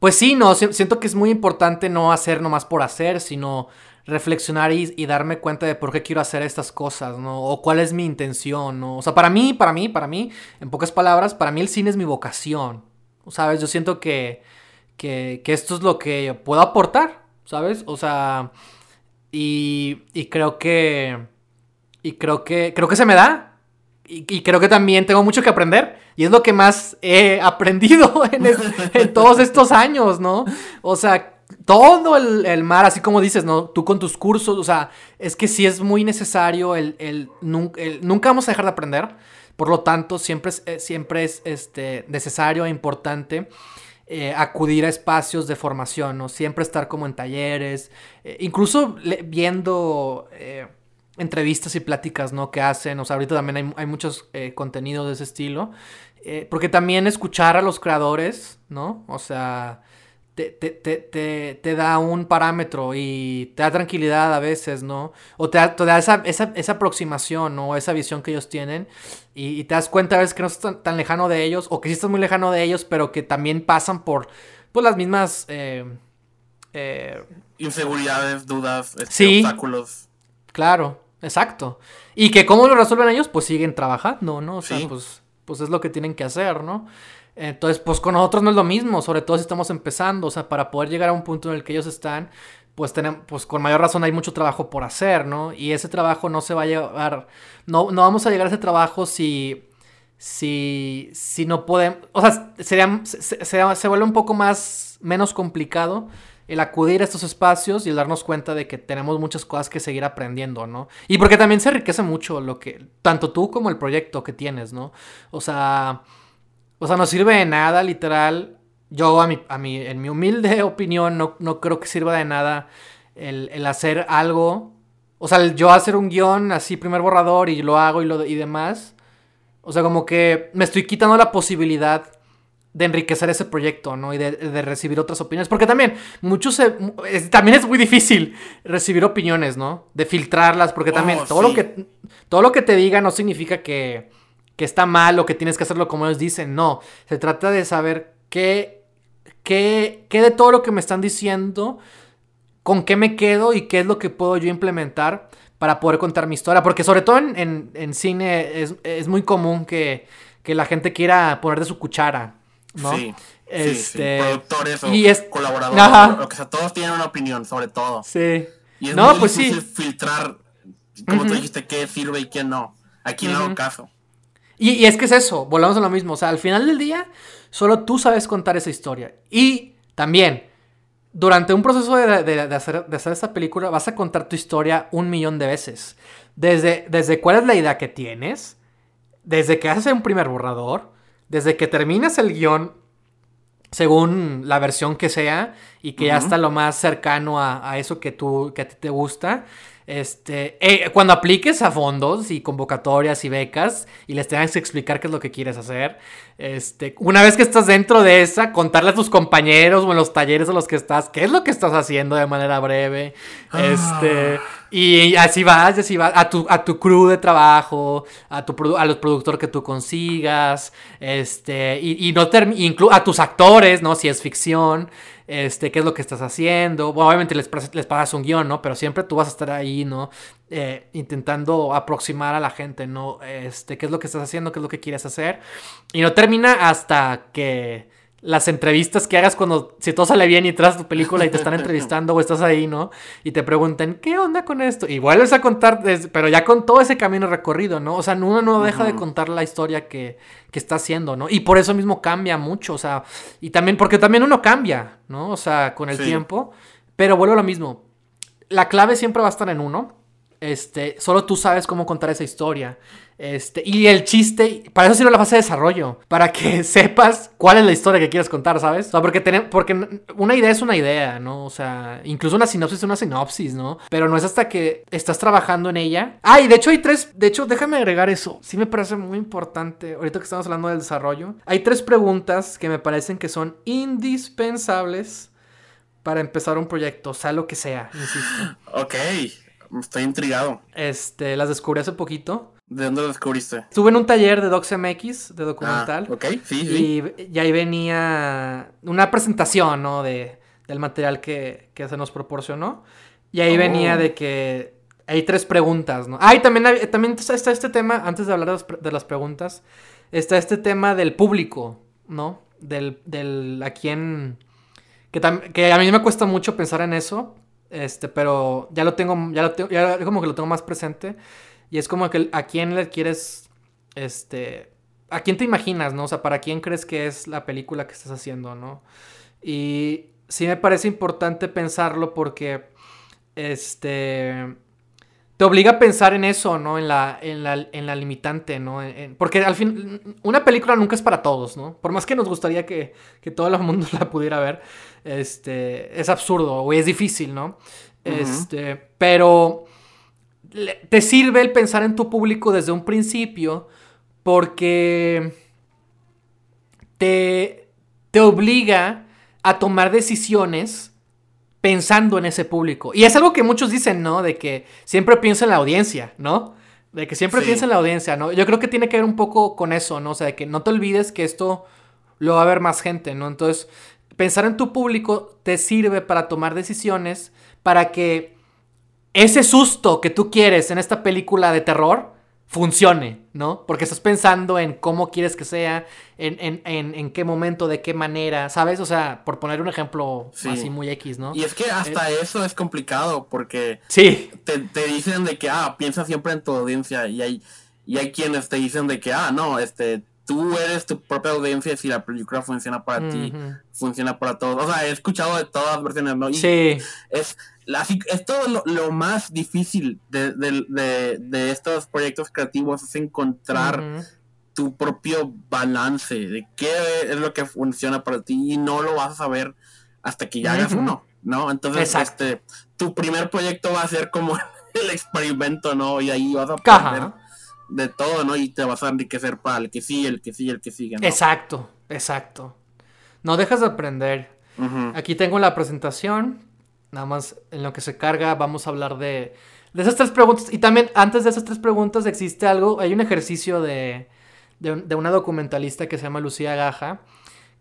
pues sí, no, siento que es muy importante no hacer nomás por hacer, sino reflexionar y, darme cuenta de por qué quiero hacer estas cosas, ¿no? O cuál es mi intención, ¿no? O sea, para mí, para mí, para mí, en pocas palabras, para mí el cine es mi vocación, ¿sabes? Yo siento que, que, esto es lo que puedo aportar, ¿sabes? O sea, y, y creo que, y creo que, creo que se me da. Y, creo que también tengo mucho que aprender. Y es lo que más he aprendido en, en todos estos años, ¿no? O sea, todo el, mar, así como dices, ¿no? Tú con tus cursos, o sea, es que sí es muy necesario el, nunca vamos a dejar de aprender. Por lo tanto, siempre es, eh, siempre es este, necesario e importante eh, acudir a espacios de formación, ¿no? Siempre estar como en talleres, eh, incluso viendo entrevistas y pláticas, ¿no? Que hacen, o sea, ahorita también hay, hay muchos contenidos de ese estilo. porque también escuchar a los creadores, ¿no? O sea, te, da un parámetro y te da tranquilidad a veces, ¿no? O te da, esa, esa, aproximación, ¿no? Esa visión que ellos tienen y, te das cuenta a veces que no estás tan, lejano de ellos o que sí estás muy lejano de ellos, pero que también pasan por pues, las mismas... Eh, eh, Inseguridades, dudas, este, obstáculos. Claro, exacto. Y que cómo lo resuelven ellos, pues siguen trabajando, ¿no? O sea, pues, pues es lo que tienen que hacer, ¿no? Entonces, pues con nosotros no es lo mismo, sobre todo si estamos empezando, o sea, para poder llegar a un punto en el que ellos están, pues tenemos, pues con mayor razón hay mucho trabajo por hacer, ¿no? Y ese trabajo no se va a llevar, no, no vamos a llegar a ese trabajo si, si, si no podemos, o sea, sería, se, se, vuelve un poco más, menos complicado el acudir a estos espacios y el darnos cuenta de que tenemos muchas cosas que seguir aprendiendo, ¿no? Y porque también se enriquece mucho lo que, tanto tú como el proyecto que tienes, ¿no? O sea, o sea, no sirve de nada, literal. Yo, a mi, a mi, en mi humilde opinión, no, no creo que sirva de nada el, hacer algo. O sea, yo hacer un guion así, primer borrador, y lo hago y, lo, y demás. O sea, como que me estoy quitando la posibilidad de enriquecer ese proyecto, ¿no? Y de, recibir otras opiniones. Porque también, muchos... también es muy difícil recibir opiniones, ¿no? De filtrarlas, porque también oh, todo, lo que, todo lo que te diga no significa que que está mal o que tienes que hacerlo como ellos dicen. No, se trata de saber qué, qué, qué de todo lo que me están diciendo, con qué me quedo y qué es lo que puedo yo implementar para poder contar mi historia. Porque sobre todo en, cine es, muy común que, la gente quiera poner de su cuchara, ¿no? Sí. Este, productores o y es... colaboradores, que sea, todos tienen una opinión, sobre todo. Sí. Y es no, muy pues difícil filtrar, como tú dijiste, qué sirve y qué no. Aquí no hago caso. Y, es que es eso, volvamos a lo mismo. O sea, al final del día, solo tú sabes contar esa historia. Y también, durante un proceso de, hacer, de hacer esta película, vas a contar tu historia un millón de veces. Desde, desde cuál es la idea que tienes, desde que haces un primer borrador, desde que terminas el guion según la versión que sea y que ya está lo más cercano a, a, eso que tú, que a ti te gusta. Este, eh, cuando apliques a fondos y convocatorias y becas y les tengas que explicar qué es lo que quieres hacer, este, una vez que estás dentro de esa, contarle a tus compañeros o en los talleres a los que estás, qué es lo que estás haciendo de manera breve, este, ah. y así vas, así vas, a tu, a tu crew de trabajo, a, tu, a los productores que tú consigas, este, y, y no inclu a tus actores, ¿no? Si es ficción, este, qué es lo que estás haciendo. obviamente les, les pagas un guion, ¿no? Pero siempre tú vas a estar ahí, ¿no? Eh, intentando aproximar a la gente, ¿no? Este, qué es lo que estás haciendo, qué es lo que quieres hacer. Y no termina hasta que las entrevistas que hagas cuando, si todo sale bien y traes tu película y te están entrevistando o estás ahí, ¿no? Y te preguntan, ¿qué onda con esto? Y vuelves a contar, pero ya con todo ese camino recorrido, ¿no? O sea, uno no deja de contar la historia que, que está haciendo, ¿no? Y por eso mismo cambia mucho, o sea, y también, porque también uno cambia, ¿no? O sea, con el tiempo, pero vuelvo a lo mismo. La clave siempre va a estar en uno. Este, solo tú sabes cómo contar esa historia. Este, y el chiste, para eso sirve la fase de desarrollo, para que sepas cuál es la historia que quieres contar, ¿sabes? O sea, porque, porque una idea es una idea, ¿no? O sea, incluso una sinopsis es una sinopsis, ¿no? Pero no es hasta que estás trabajando en ella. Ah, y de hecho hay tres, de hecho, déjame agregar eso, sí me parece muy importante, ahorita que estamos hablando del desarrollo, hay tres preguntas que me parecen que son indispensables para empezar un proyecto, sea lo que sea, insisto. Ok, estoy intrigado. Este, las descubrí hace poquito. ¿De dónde lo descubriste? Estuve en un taller de DocsMX, de documental. Ah, ok, sí, sí. Y, ahí venía una presentación, ¿no? De, del material que, que se nos proporcionó. Y ahí venía oh. de que hay tres preguntas, ¿no? Ah, y también, también está este tema, antes de hablar de las preguntas, está este tema del público, ¿no? Del, del a quién... Que, que a mí me cuesta mucho pensar en eso, este, pero ya lo tengo, ya lo tengo, ya como que lo tengo más presente. Y es como que a quién le quieres, este, a quién te imaginas, ¿no? O sea, para quién crees que es la película que estás haciendo, ¿no? Y sí me parece importante pensarlo porque, este, te obliga a pensar en eso, ¿no? En la, en la, en la limitante, ¿no? porque al fin, una película nunca es para todos, ¿no? Por más que nos gustaría que, que todo el mundo la pudiera ver, este, es absurdo o es difícil, ¿no? Este, pero te sirve el pensar en tu público desde un principio porque te, te obliga a tomar decisiones pensando en ese público. Y es algo que muchos dicen, ¿no? De que siempre piensa en la audiencia, ¿no? De que siempre piensa en la audiencia, ¿no? Yo creo que tiene que ver un poco con eso, ¿no? O sea, de que no te olvides que esto lo va a ver más gente, ¿no? Entonces, pensar en tu público te sirve para tomar decisiones, para que ese susto que tú quieres en esta película de terror funcione, ¿no? Porque estás pensando en cómo quieres que sea, en, qué momento, de qué manera, ¿sabes? O sea, por poner un ejemplo así muy X, ¿no? Y es que hasta eso es complicado porque sí. te, dicen de que, ah, piensa siempre en tu audiencia y hay, y hay quienes te dicen de que, ah, no, este, tú eres tu propia audiencia si la película funciona para ti, funciona para todos. O sea, he escuchado de todas las versiones, ¿no? sí. Es, es todo lo, más difícil de, estos proyectos creativos es encontrar tu propio balance de qué es lo que funciona para ti y no lo vas a saber hasta que ya hagas uno, ¿no? Entonces, este, tu primer proyecto va a ser como el experimento, ¿no? Y ahí vas a aprender de todo, ¿no? Y te vas a enriquecer para el que sí, el que sí, el que sigue, ¿no? Exacto, exacto. No dejas de aprender. Aquí tengo la presentación Nada más en lo que se carga vamos a hablar de, de esas tres preguntas. Y también antes de esas tres preguntas existe algo, hay un ejercicio de, de, una documentalista que se llama Lucía Gaja,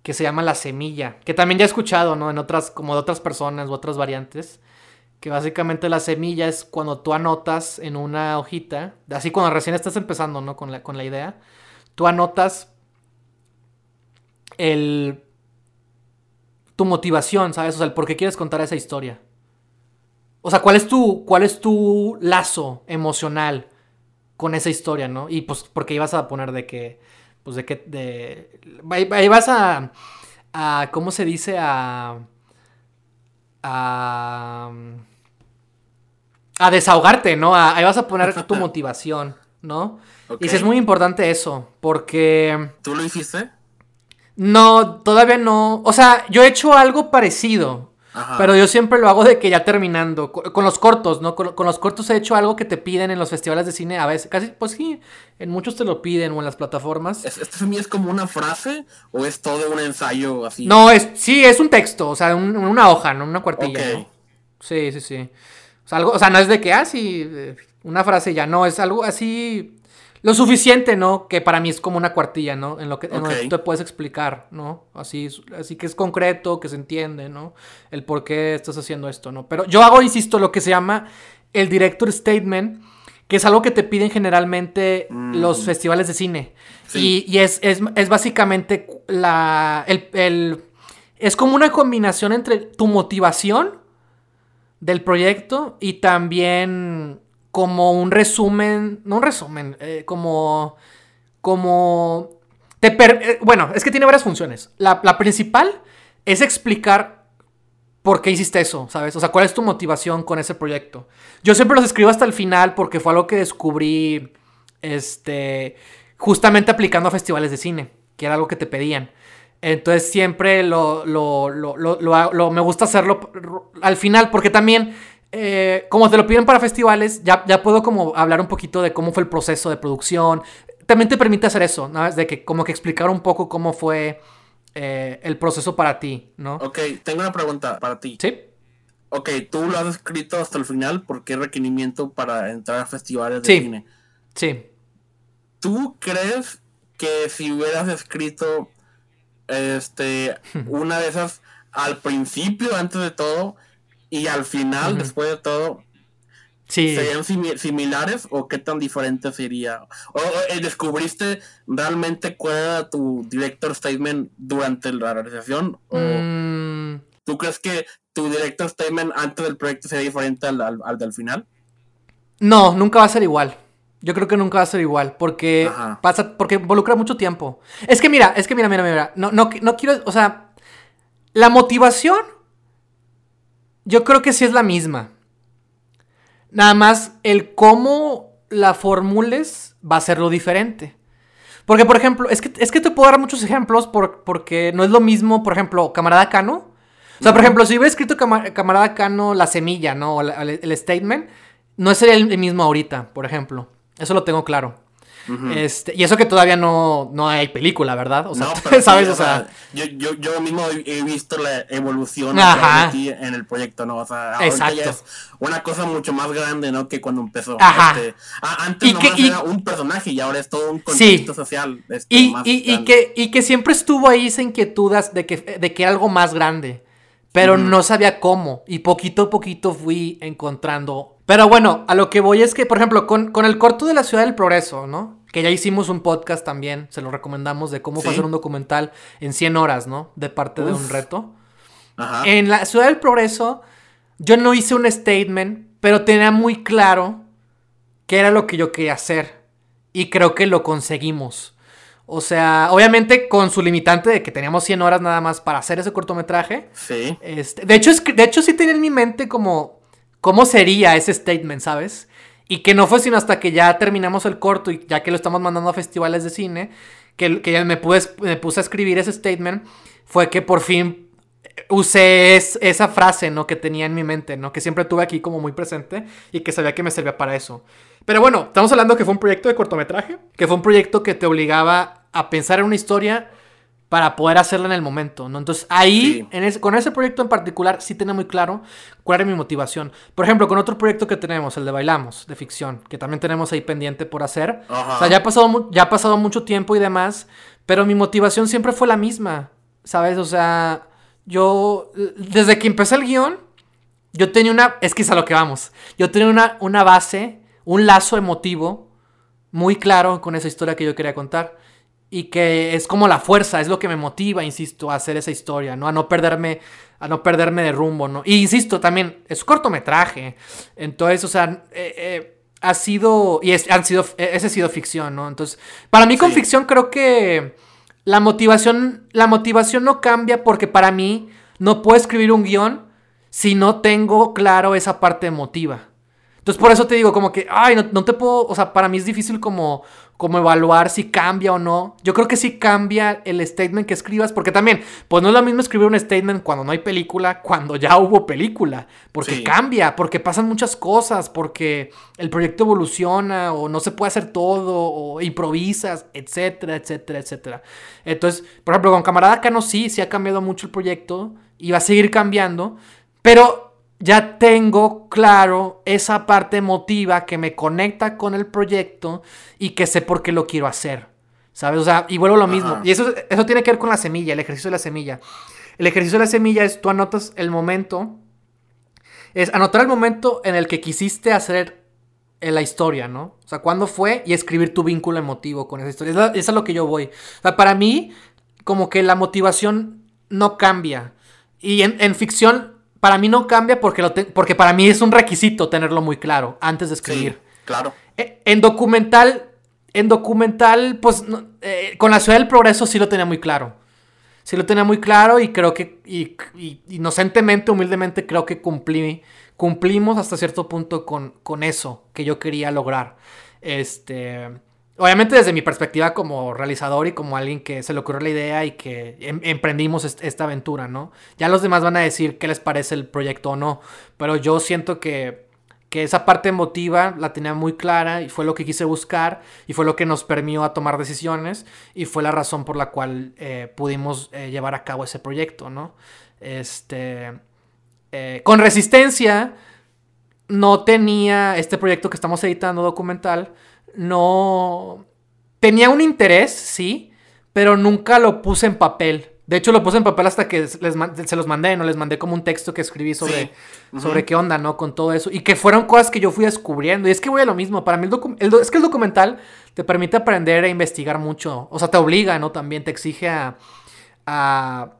que se llama La Semilla, que también ya he escuchado, ¿no? En otras, como de otras personas u otras variantes. Que básicamente la semilla es cuando tú anotas en una hojita, así cuando recién estás empezando, ¿no? Con la, con la idea, tú anotas el tu motivación, ¿sabes? O sea, el por qué quieres contar esa historia. O sea, ¿cuál es tu, cuál es tu lazo emocional con esa historia, no? Y pues, porque ibas a poner de que, pues de que, de, ahí vas a, a, ¿cómo se dice? A, a, a desahogarte, ¿no? ahí vas a poner tu motivación, ¿no? Y es muy importante eso, porque... ¿Tú lo hiciste? No, todavía no. O sea, yo he hecho algo parecido. Ajá. Pero yo siempre lo hago de que ya terminando, co- con, los cortos, ¿no? Con, con los cortos he hecho algo que te piden en los festivales de cine a veces, casi, pues sí, en muchos te lo piden o en las plataformas. ¿Es- ¿Esto es como una frase o es todo un ensayo así? No, es, sí, es un texto, o sea, un- una hoja, ¿no? Una cuartilla. Sí, sí, sí. O sea, algo, o sea, no es de que, ah, sí, eh, una frase ya, no, es algo así, lo suficiente, ¿no? Que para mí es como una cuartilla, ¿no? En lo que en te puedes explicar, ¿no? Así, así que es concreto, que se entiende, ¿no? El por qué estás haciendo esto, ¿no? Pero yo hago, insisto, lo que se llama el director statement, que es algo que te piden generalmente los festivales de cine. Sí. Y, y es, es, es básicamente la, el, el- es como una combinación entre tu motivación del proyecto y también como un resumen, no un resumen, eh, como, como, te per- eh, bueno, es que tiene varias funciones. La, la principal es explicar por qué hiciste eso, ¿sabes? O sea, cuál es tu motivación con ese proyecto. Yo siempre los escribo hasta el final porque fue algo que descubrí, este, justamente aplicando a festivales de cine, que era algo que te pedían. Entonces siempre lo, lo, lo, lo- me gusta hacerlo al final porque también, eh, como te lo piden para festivales, ya, ya puedo como hablar un poquito de cómo fue el proceso de producción. También te permite hacer eso, ¿no? De que como que explicar un poco cómo fue eh, el proceso para ti, ¿no? Ok, tengo una pregunta para ti. Sí. Ok, tú lo has escrito hasta el final porque es requerimiento para entrar a festivales de Sí. cine. Sí. ¿Tú crees que si hubieras escrito este una de esas al principio, antes de todo, y al final, después de todo, Sí. serían simi- similares o qué tan diferente sería? ¿O o, eh, descubriste realmente cuál era tu director statement durante la realización? ¿O Mm, tú crees que tu director statement antes del proyecto sería diferente al, al- al del final? no, nunca va a ser igual. Yo creo que nunca va a ser igual porque Ajá. pasa porque involucra mucho tiempo. Es que mira, es que mira, mira, mira, no no no quiero, o sea, la motivación yo creo que sí es la misma. Nada más el cómo la formules va a ser lo diferente. Porque, por ejemplo, es que, es que te puedo dar muchos ejemplos por- porque no es lo mismo, por ejemplo, Camarada Cano. O sea, por ejemplo, si hubiera escrito Cama- Camarada Cano la semilla, ¿no? O la- el, el statement, no sería el mismo ahorita, por ejemplo. Eso lo tengo claro. Este, y eso que todavía no, no hay película, ¿verdad? O sea, No, pero sí, ¿sabes? o sea, yo, yo, yo mismo he visto la evolución ti en el proyecto, ¿no? O sea, Exacto. ya es una cosa mucho más grande, ¿no? Que cuando empezó. Ajá. Este, a- antes que- nomás y- era un personaje y ahora es todo un Sí. contexto social. este, Y, más y- y que, y que siempre estuvo ahí esa inquietud de que, de que era algo más grande. Pero no sabía cómo. Y poquito a poquito fui encontrando. Pero bueno, a lo que voy es que, por ejemplo, con, con el corto de la Ciudad del Progreso, ¿no? Que ya hicimos un podcast también, se lo recomendamos, de cómo Sí. hacer un documental en 100 horas, ¿no? De parte de un reto. Ajá. En la Ciudad del Progreso, yo no hice un statement, pero tenía muy claro qué era lo que yo quería hacer. Y creo que lo conseguimos. O sea, obviamente con su limitante de que teníamos 100 horas nada más para hacer ese cortometraje. Sí. Este, de, hecho, es de hecho, sí tenía en mi mente como cómo sería ese statement, ¿sabes? Y que no fue sino hasta que ya terminamos el corto y ya que lo estamos mandando a festivales de cine, que, que me, pude- me puse a escribir ese statement, fue que por fin usé es- esa frase, ¿no? Que tenía en mi mente, ¿no? Que siempre tuve aquí como muy presente y que sabía que me servía para eso. Pero bueno, estamos hablando que fue un proyecto de cortometraje, que fue un proyecto que te obligaba a pensar en una historia para poder hacerla en el momento, ¿no? Entonces ahí, Sí. en ese- con ese proyecto en particular, sí tenía muy claro cuál era mi motivación. Por ejemplo, con otro proyecto que tenemos, el de Bailamos, de ficción, que también tenemos ahí pendiente por hacer. Ajá. O sea, ya ha, pasado, ya ha pasado mucho tiempo y demás, pero mi motivación siempre fue la misma, ¿sabes? O sea, yo, desde que empecé el guion, yo tenía una, es que es a lo que vamos, yo tenía una, una base, un lazo emotivo muy claro con esa historia que yo quería contar. Y que es como la fuerza, es lo que me motiva, insisto, a hacer esa historia, ¿no? A no perderme, a no perderme de rumbo, ¿no? Y insisto, también, es cortometraje. Entonces, o sea, eh, eh, ha sido, y es, han sido, eh, ese ha sido ficción, ¿no? Entonces, para mí con Sí. ficción creo que la motivación, la motivación no cambia porque para mí no puedo escribir un guion si no tengo claro esa parte emotiva. Entonces por eso te digo como que, ay, no, no te puedo, o sea, para mí es difícil como, como evaluar si cambia o no. Yo creo que sí cambia el statement que escribas, porque también, pues no es lo mismo escribir un statement cuando no hay película, cuando ya hubo película, porque cambia, porque pasan muchas cosas, porque el proyecto evoluciona o no se puede hacer todo o improvisas, etcétera, etcétera, etcétera. Entonces, por ejemplo, con Camarada Cano sí, sí ha cambiado mucho el proyecto y va a seguir cambiando, pero ya tengo claro esa parte emotiva que me conecta con el proyecto y que sé por qué lo quiero hacer. ¿Sabes? O sea, y vuelvo a lo mismo. Y eso, eso tiene que ver con la semilla, el ejercicio de la semilla. El ejercicio de la semilla es tú anotas el momento. Es anotar el momento en el que quisiste hacer la historia, ¿no? O sea, cuándo fue y escribir tu vínculo emotivo con esa historia. Eso es a lo que yo voy. O sea, para mí, como que la motivación no cambia. Y en, en ficción para mí no cambia porque, lo porque para mí es un requisito tenerlo muy claro antes de escribir. claro. E, en documental, en documental, pues eh, con la ciudad del progreso sí lo tenía muy claro. Sí lo tenía muy claro y creo que, y, inocentemente, humildemente, creo que cumplí, cumplimos hasta cierto punto con, con eso que yo quería lograr. Este obviamente desde mi perspectiva como realizador y como alguien que se le ocurrió la idea y que em, emprendimos esta aventura, ¿no? Ya los demás van a decir qué les parece el proyecto o no, pero yo siento que, esa parte emotiva la tenía muy clara y fue lo que quise buscar y fue lo que nos permitió a tomar decisiones y fue la razón por la cual eh, pudimos eh, llevar a cabo ese proyecto, ¿no? Este, eh, con resistencia no tenía este proyecto que estamos editando documental, no... Tenía un interés, sí, pero nunca lo puse en papel. De hecho, lo puse en papel hasta que se los mandé, ¿no? Les mandé como un texto que escribí sobre, sobre qué onda, ¿no? Con todo eso. Y que fueron cosas que yo fui descubriendo. Y es que voy a lo mismo. Para mí, el, es que el documental te permite aprender e investigar mucho. O sea, te obliga, ¿no? También te exige a, a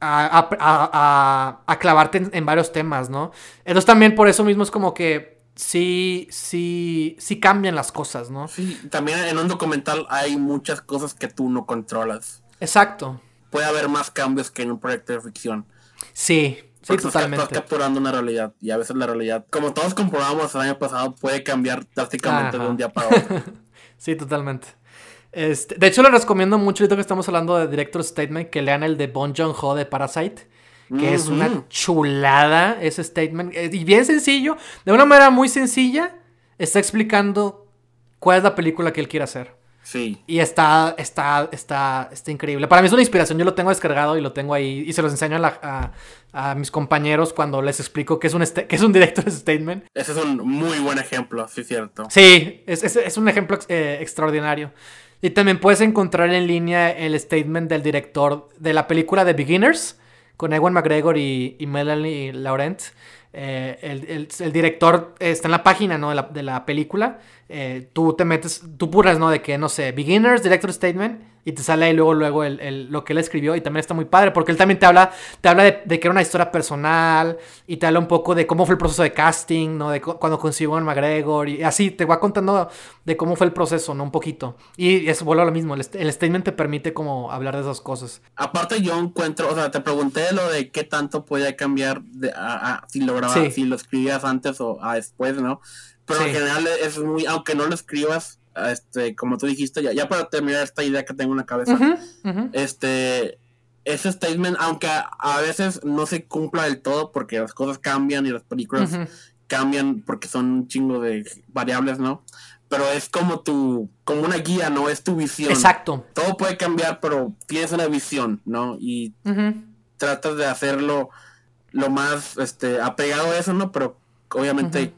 a, clavarte en, en, varios temas, ¿no? Entonces también por eso mismo es como que sí, sí, sí cambian las cosas, ¿no? Sí, también en un documental hay muchas cosas que tú no controlas. Exacto. Puede haber más cambios que en un proyecto de ficción. Sí, sí, totalmente. Estás capturando una realidad y a veces la realidad, como todos comprobamos el año pasado, puede cambiar drásticamente de un día para otro. sí, totalmente. Este, de hecho, les recomiendo mucho, ahorita que estamos hablando de Director Statement, que lean el de Bon Joon-ho de Parasite que es una chulada ese statement. Eh, y bien sencillo, de una manera muy sencilla, está explicando cuál es la película que él quiere hacer. Sí. Y está, está, está, está increíble. Para mí es una inspiración. Yo lo tengo descargado y lo tengo ahí. Y se los enseño a, mis compañeros cuando les explico qué es un, que es un director statement. Ese es un muy buen ejemplo, sí, cierto. Sí, es, es, un ejemplo eh, extraordinario. Y también puedes encontrar en línea el statement del director de la película The Beginners con Ewan McGregor y, Melanie Laurent. Eh, el, el, director está en la página ¿no? de, la, de la película. Eh, tú te metes, tú puras, ¿no? De que, no sé, Beginners, Director Statement y te sale ahí luego, luego el, lo que él escribió y también está muy padre porque él también te habla, te habla de, que era una historia personal y te habla un poco de cómo fue el proceso de casting, ¿no? De cuando consiguió a McGregor y así, te va contando de cómo fue el proceso, ¿no? Un poquito. Y eso vuelve a lo mismo, el, statement te permite como hablar de esas cosas. Aparte yo encuentro, o sea, te pregunté lo de qué tanto puede cambiar de, si lo grabas, si lo escribías antes o después, ¿no? Pero en general es muy, aunque no lo escribas, este, como tú dijiste, ya, ya para terminar esta idea que tengo en la cabeza, este, ese statement, aunque a, veces no se cumpla del todo porque las cosas cambian y las películas cambian porque son un chingo de variables, ¿no? Pero es como tu, como una guía, ¿no? Es tu visión. Exacto. Todo puede cambiar, pero tienes una visión, ¿no? Y tratas de hacerlo lo más, este, apegado a eso, ¿no? Pero obviamente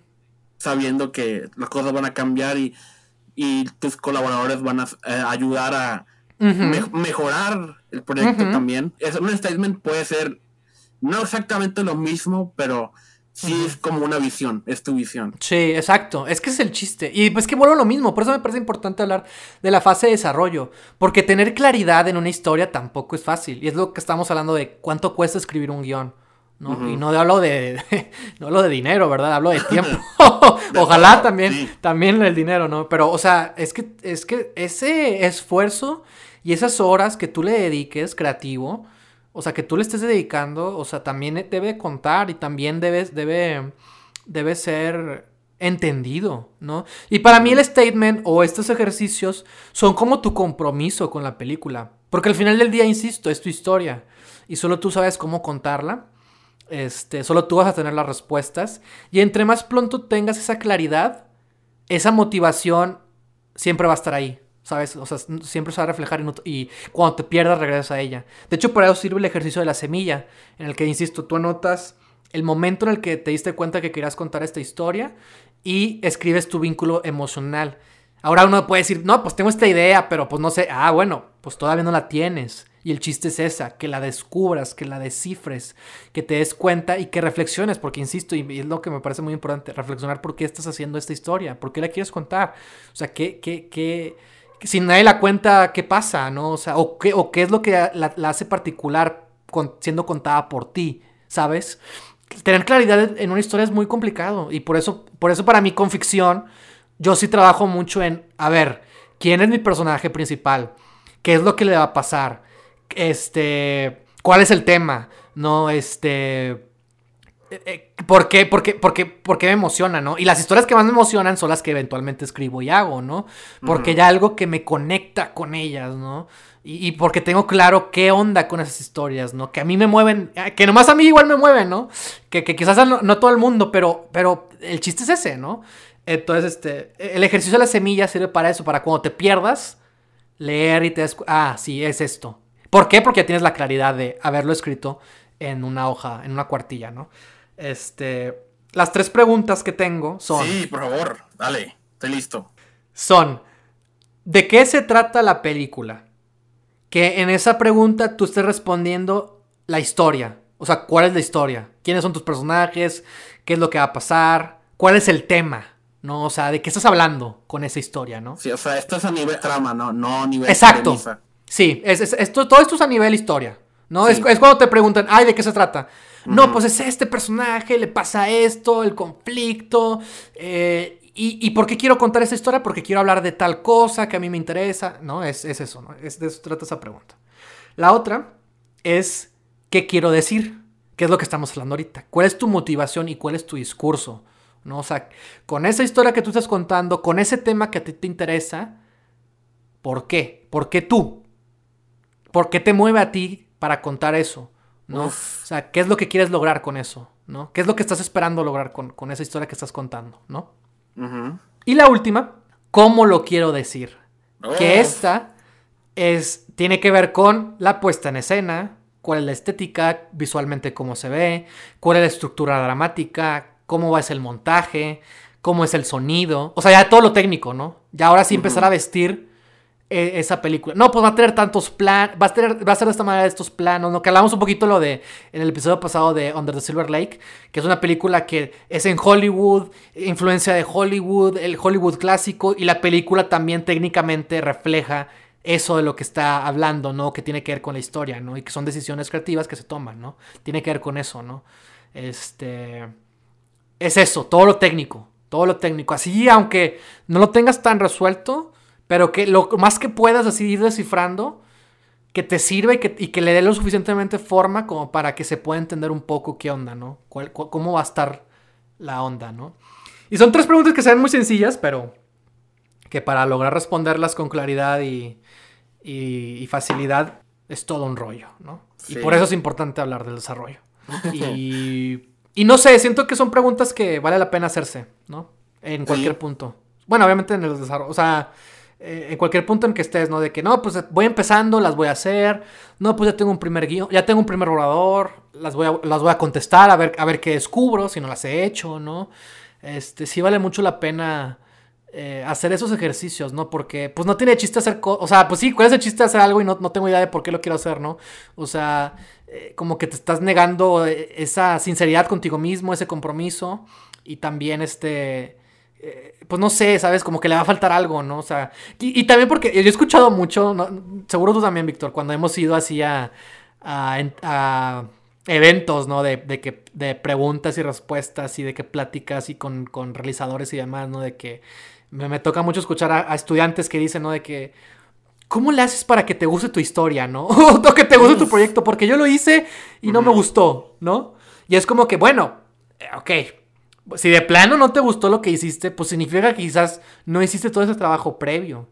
sabiendo que las cosas van a cambiar y y tus colaboradores van a eh, ayudar a mejorar el proyecto también. Es, un statement puede ser no exactamente lo mismo, pero sí es como una visión, es tu visión. Sí, exacto, es que es el chiste. Y pues que vuelvo a lo mismo, por eso me parece importante hablar de la fase de desarrollo, porque tener claridad en una historia tampoco es fácil, y es lo que estamos hablando de cuánto cuesta escribir un guion. ¿No? Y no hablo de, no hablo de dinero, ¿verdad? Hablo de tiempo. Ojalá también, también el dinero, ¿no? Pero, o sea, es que, es que ese esfuerzo y esas horas que tú le dediques creativo, o sea, que tú le estés dedicando, o sea, también debe contar y también debes, debe, debe ser, entendido, ¿no? Y para mí el statement o estos ejercicios son como tu compromiso con la película. Porque al final del día, insisto, es tu historia. Y solo tú sabes cómo contarla. Este, solo tú vas a tener las respuestas. Y entre más pronto tengas esa claridad, esa motivación siempre va a estar ahí. ¿Sabes? O sea, siempre se va a reflejar y, cuando te pierdas regresas a ella. De hecho, para eso sirve el ejercicio de la semilla, en el que, insisto, tú anotas el momento en el que te diste cuenta que querías contar esta historia y escribes tu vínculo emocional. Ahora uno puede decir, no, pues tengo esta idea, pero pues no sé, ah, bueno, pues todavía no la tienes. Y el chiste es esa, que la descubras, que la descifres, que te des cuenta y que reflexiones, porque insisto, y es lo que me parece muy importante, reflexionar por qué estás haciendo esta historia, por qué la quieres contar. O sea, qué, qué, qué, si nadie la cuenta, ¿qué pasa? ¿No? O sea, o qué, o qué es lo que la, hace particular siendo contada por ti, ¿sabes? Tener claridad en una historia es muy complicado y por eso, por eso para mí con ficción yo sí trabajo mucho en, a ver, ¿quién es mi personaje principal? ¿Qué es lo que le va a pasar? Este, ¿cuál es el tema? No, este... Eh, eh, ¿Por qué? Porque, porque, porque me emociona, ¿no? Y las historias que más me emocionan son las que eventualmente escribo y hago, ¿no? Porque hay algo que me conecta con ellas, ¿no? Y, porque tengo claro qué onda con esas historias, ¿no? Que a mí me mueven, eh, que nomás a mí igual me mueven, ¿no? Que, quizás no, no, todo el mundo, pero, pero el chiste es ese, ¿no? Entonces, este, el ejercicio de la semilla sirve para eso, para cuando te pierdas, leer y te des, ah, sí, es esto. ¿Por qué? Porque tienes la claridad de haberlo escrito en una hoja, en una cuartilla, ¿no? Este, las tres preguntas que tengo son... Sí, por favor, dale, estoy listo. Son, ¿de qué se trata la película? Que en esa pregunta tú estés respondiendo la historia. O sea, ¿cuál es la historia? ¿Quiénes son tus personajes? ¿Qué es lo que va a pasar? ¿Cuál es el tema? ¿No? O sea, ¿de qué estás hablando con esa historia, no? Sí, o sea, esto es a nivel trama, no, no a nivel Exacto. Sí, es, esto, todo esto es a nivel historia, ¿no? Es, cuando te preguntan, ay, ¿de qué se trata? No, pues es este personaje, le pasa esto, el conflicto, eh, y, por qué quiero contar esa historia? Porque quiero hablar de tal cosa que a mí me interesa, ¿no? Es, es eso, ¿no? Es, de eso trata esa pregunta. La otra es, ¿qué quiero decir? ¿Qué es lo que estamos hablando ahorita? ¿Cuál es tu motivación y cuál es tu discurso? ¿No? O sea, con esa historia que tú estás contando, con ese tema que a ti te interesa, ¿por qué? ¿Por qué tú? ¿Por qué te mueve a ti para contar eso? ¿no? O sea, ¿qué es lo que quieres lograr con eso? ¿no? ¿Qué es lo que estás esperando lograr con, esa historia que estás contando? ¿no? Y la última, ¿cómo lo quiero decir? Que esta es, tiene que ver con la puesta en escena, cuál es la estética, visualmente cómo se ve, cuál es la estructura dramática, cómo va ser el montaje, cómo es el sonido. O sea, ya todo lo técnico, ¿no? Ya ahora sí empezar a vestir eh, esa película. No, pues va a tener tantos planos, va a tener, va a ser de esta manera estos planos, ¿no? Que hablamos un poquito lo de, en el episodio pasado de Under the Silver Lake, que es una película que es en Hollywood, influencia de Hollywood, el Hollywood clásico, y la película también técnicamente refleja eso de lo que está hablando, ¿no? Que tiene que ver con la historia, ¿no? Y que son decisiones creativas que se toman, ¿no? Tiene que ver con eso, ¿no? Este es eso, todo lo técnico, todo lo técnico. Así, aunque no lo tengas tan resuelto, pero que lo más que puedas así ir descifrando, que te sirva y que, le dé lo suficientemente forma como para que se pueda entender un poco qué onda, ¿no? cómo va a estar la onda, ¿no? Y son tres preguntas que se ven muy sencillas, pero que para lograr responderlas con claridad y, facilidad es todo un rollo, ¿no? Y por eso es importante hablar del desarrollo. Y y no sé, siento que son preguntas que vale la pena hacerse, ¿no? En cualquier punto. Bueno, obviamente en el desarrollo, o sea, eh, en cualquier punto en que estés, ¿no? De que no, pues voy empezando, las voy a hacer. No, pues ya tengo un primer guion, ya tengo un primer orador, las voy a, las voy a contestar, a ver, a ver qué descubro, si no las he hecho, ¿no? Este, sí vale mucho la pena eh, hacer esos ejercicios, ¿no? Porque, pues no tiene chiste hacer cosas, o sea, pues sí, ¿cuál es el chiste de hacer algo y no, no tengo idea de por qué lo quiero hacer, ¿no? O sea, eh, como que te estás negando eh, esa sinceridad contigo mismo, ese compromiso y también este... Pues no sé, ¿sabes? Como que le va a faltar algo, ¿no? O sea, y, también porque yo he escuchado mucho, seguro tú también, Víctor, cuando hemos ido así a, a, eventos, ¿no? De, de, que, de preguntas y respuestas y de que pláticas y con, con realizadores y demás, ¿no? De que me, toca mucho escuchar a, a, estudiantes que dicen, ¿no? De que, ¿cómo le haces para que te guste tu historia, no? o que te guste tu proyecto, porque yo lo hice y no me gustó, ¿no? Y es como que, bueno, eh, ok, Si de plano no te gustó lo que hiciste, pues significa que quizás no hiciste todo ese trabajo previo,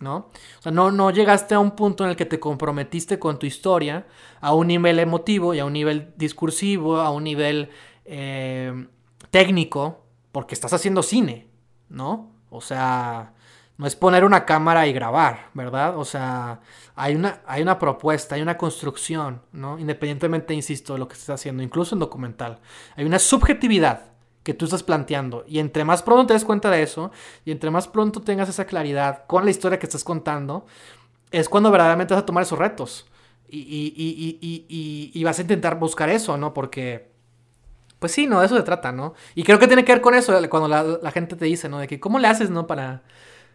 ¿no? O sea, no, no llegaste a un punto en el que te comprometiste con tu historia a un nivel emotivo y a un nivel discursivo, a un nivel eh, técnico, porque estás haciendo cine, ¿no? O sea, no es poner una cámara y grabar, ¿verdad? O sea, hay una, hay una propuesta, hay una construcción, ¿no? Independientemente, insisto, de lo que estés haciendo, incluso en documental. Hay una subjetividad que tú estás planteando. Y entre más pronto te des cuenta de eso, y entre más pronto tengas esa claridad con la historia que estás contando, es cuando verdaderamente vas a tomar esos retos. Y, y, y vas a intentar buscar eso, ¿no? Porque pues sí, no, de eso se trata, ¿no? Y creo que tiene que ver con eso, cuando la, gente te dice, ¿no? De que, ¿cómo le haces, ¿no? Para...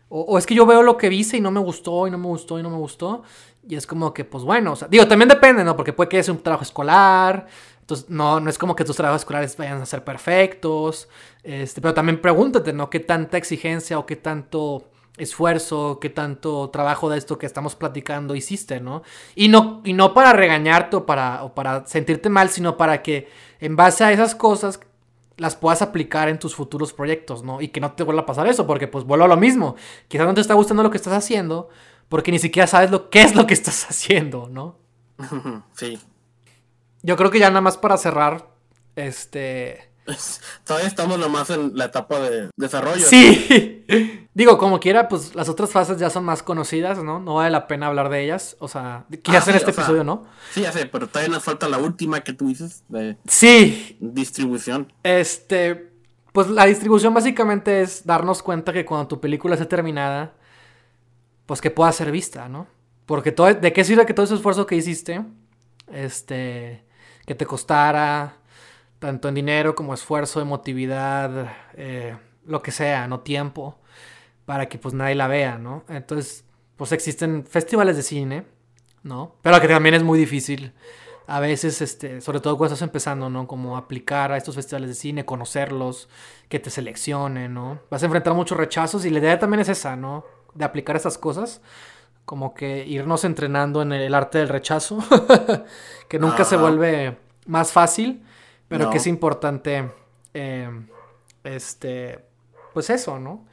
O, es que yo veo lo que viste y no me gustó, y no me gustó, y no me gustó. Y es como que, pues bueno, o sea, digo, también depende, ¿no? Porque puede que sea un trabajo escolar. Entonces, no, no es como que tus trabajos escolares vayan a ser perfectos. Este, pero también pregúntate, ¿no? ¿Qué tanta exigencia o qué tanto esfuerzo, qué tanto trabajo de esto que estamos platicando hiciste, ¿no? Y no, y no para regañarte o para, o para sentirte mal, sino para que en base a esas cosas las puedas aplicar en tus futuros proyectos, ¿no? Y que no te vuelva a pasar eso, porque pues vuelvo a lo mismo. Quizás no te está gustando lo que estás haciendo, porque ni siquiera sabes lo que es lo que estás haciendo, ¿no? Sí. Yo creo que ya nada más para cerrar, este Todavía estamos nomás en la etapa de desarrollo. Sí. Digo, como quiera, pues las otras fases ya son más conocidas, ¿no? No vale la pena hablar de ellas. O sea, quizás hacer este episodio, ¿no? Sí, ya sé, pero todavía nos falta la última que tú dices de sí. distribución. Este, pues la distribución básicamente es darnos cuenta que cuando tu película esté terminada, pues que pueda ser vista, ¿no? Porque todo, ¿de qué sirve que todo ese esfuerzo que hiciste, este, que te costara, tanto en dinero como esfuerzo, emotividad, eh, lo que sea, no tiempo, para que pues nadie la vea, ¿no? Entonces, pues existen festivales de cine, ¿no? Pero que también es muy difícil a veces, este, sobre todo cuando estás empezando, ¿no? Como aplicar a estos festivales de cine, conocerlos, que te seleccionen, ¿no? Vas a enfrentar muchos rechazos y la idea también es esa, ¿no? De aplicar esas cosas, como que irnos entrenando en el arte del rechazo, que nunca se vuelve más fácil, pero que es importante, eh, este, pues eso, ¿no?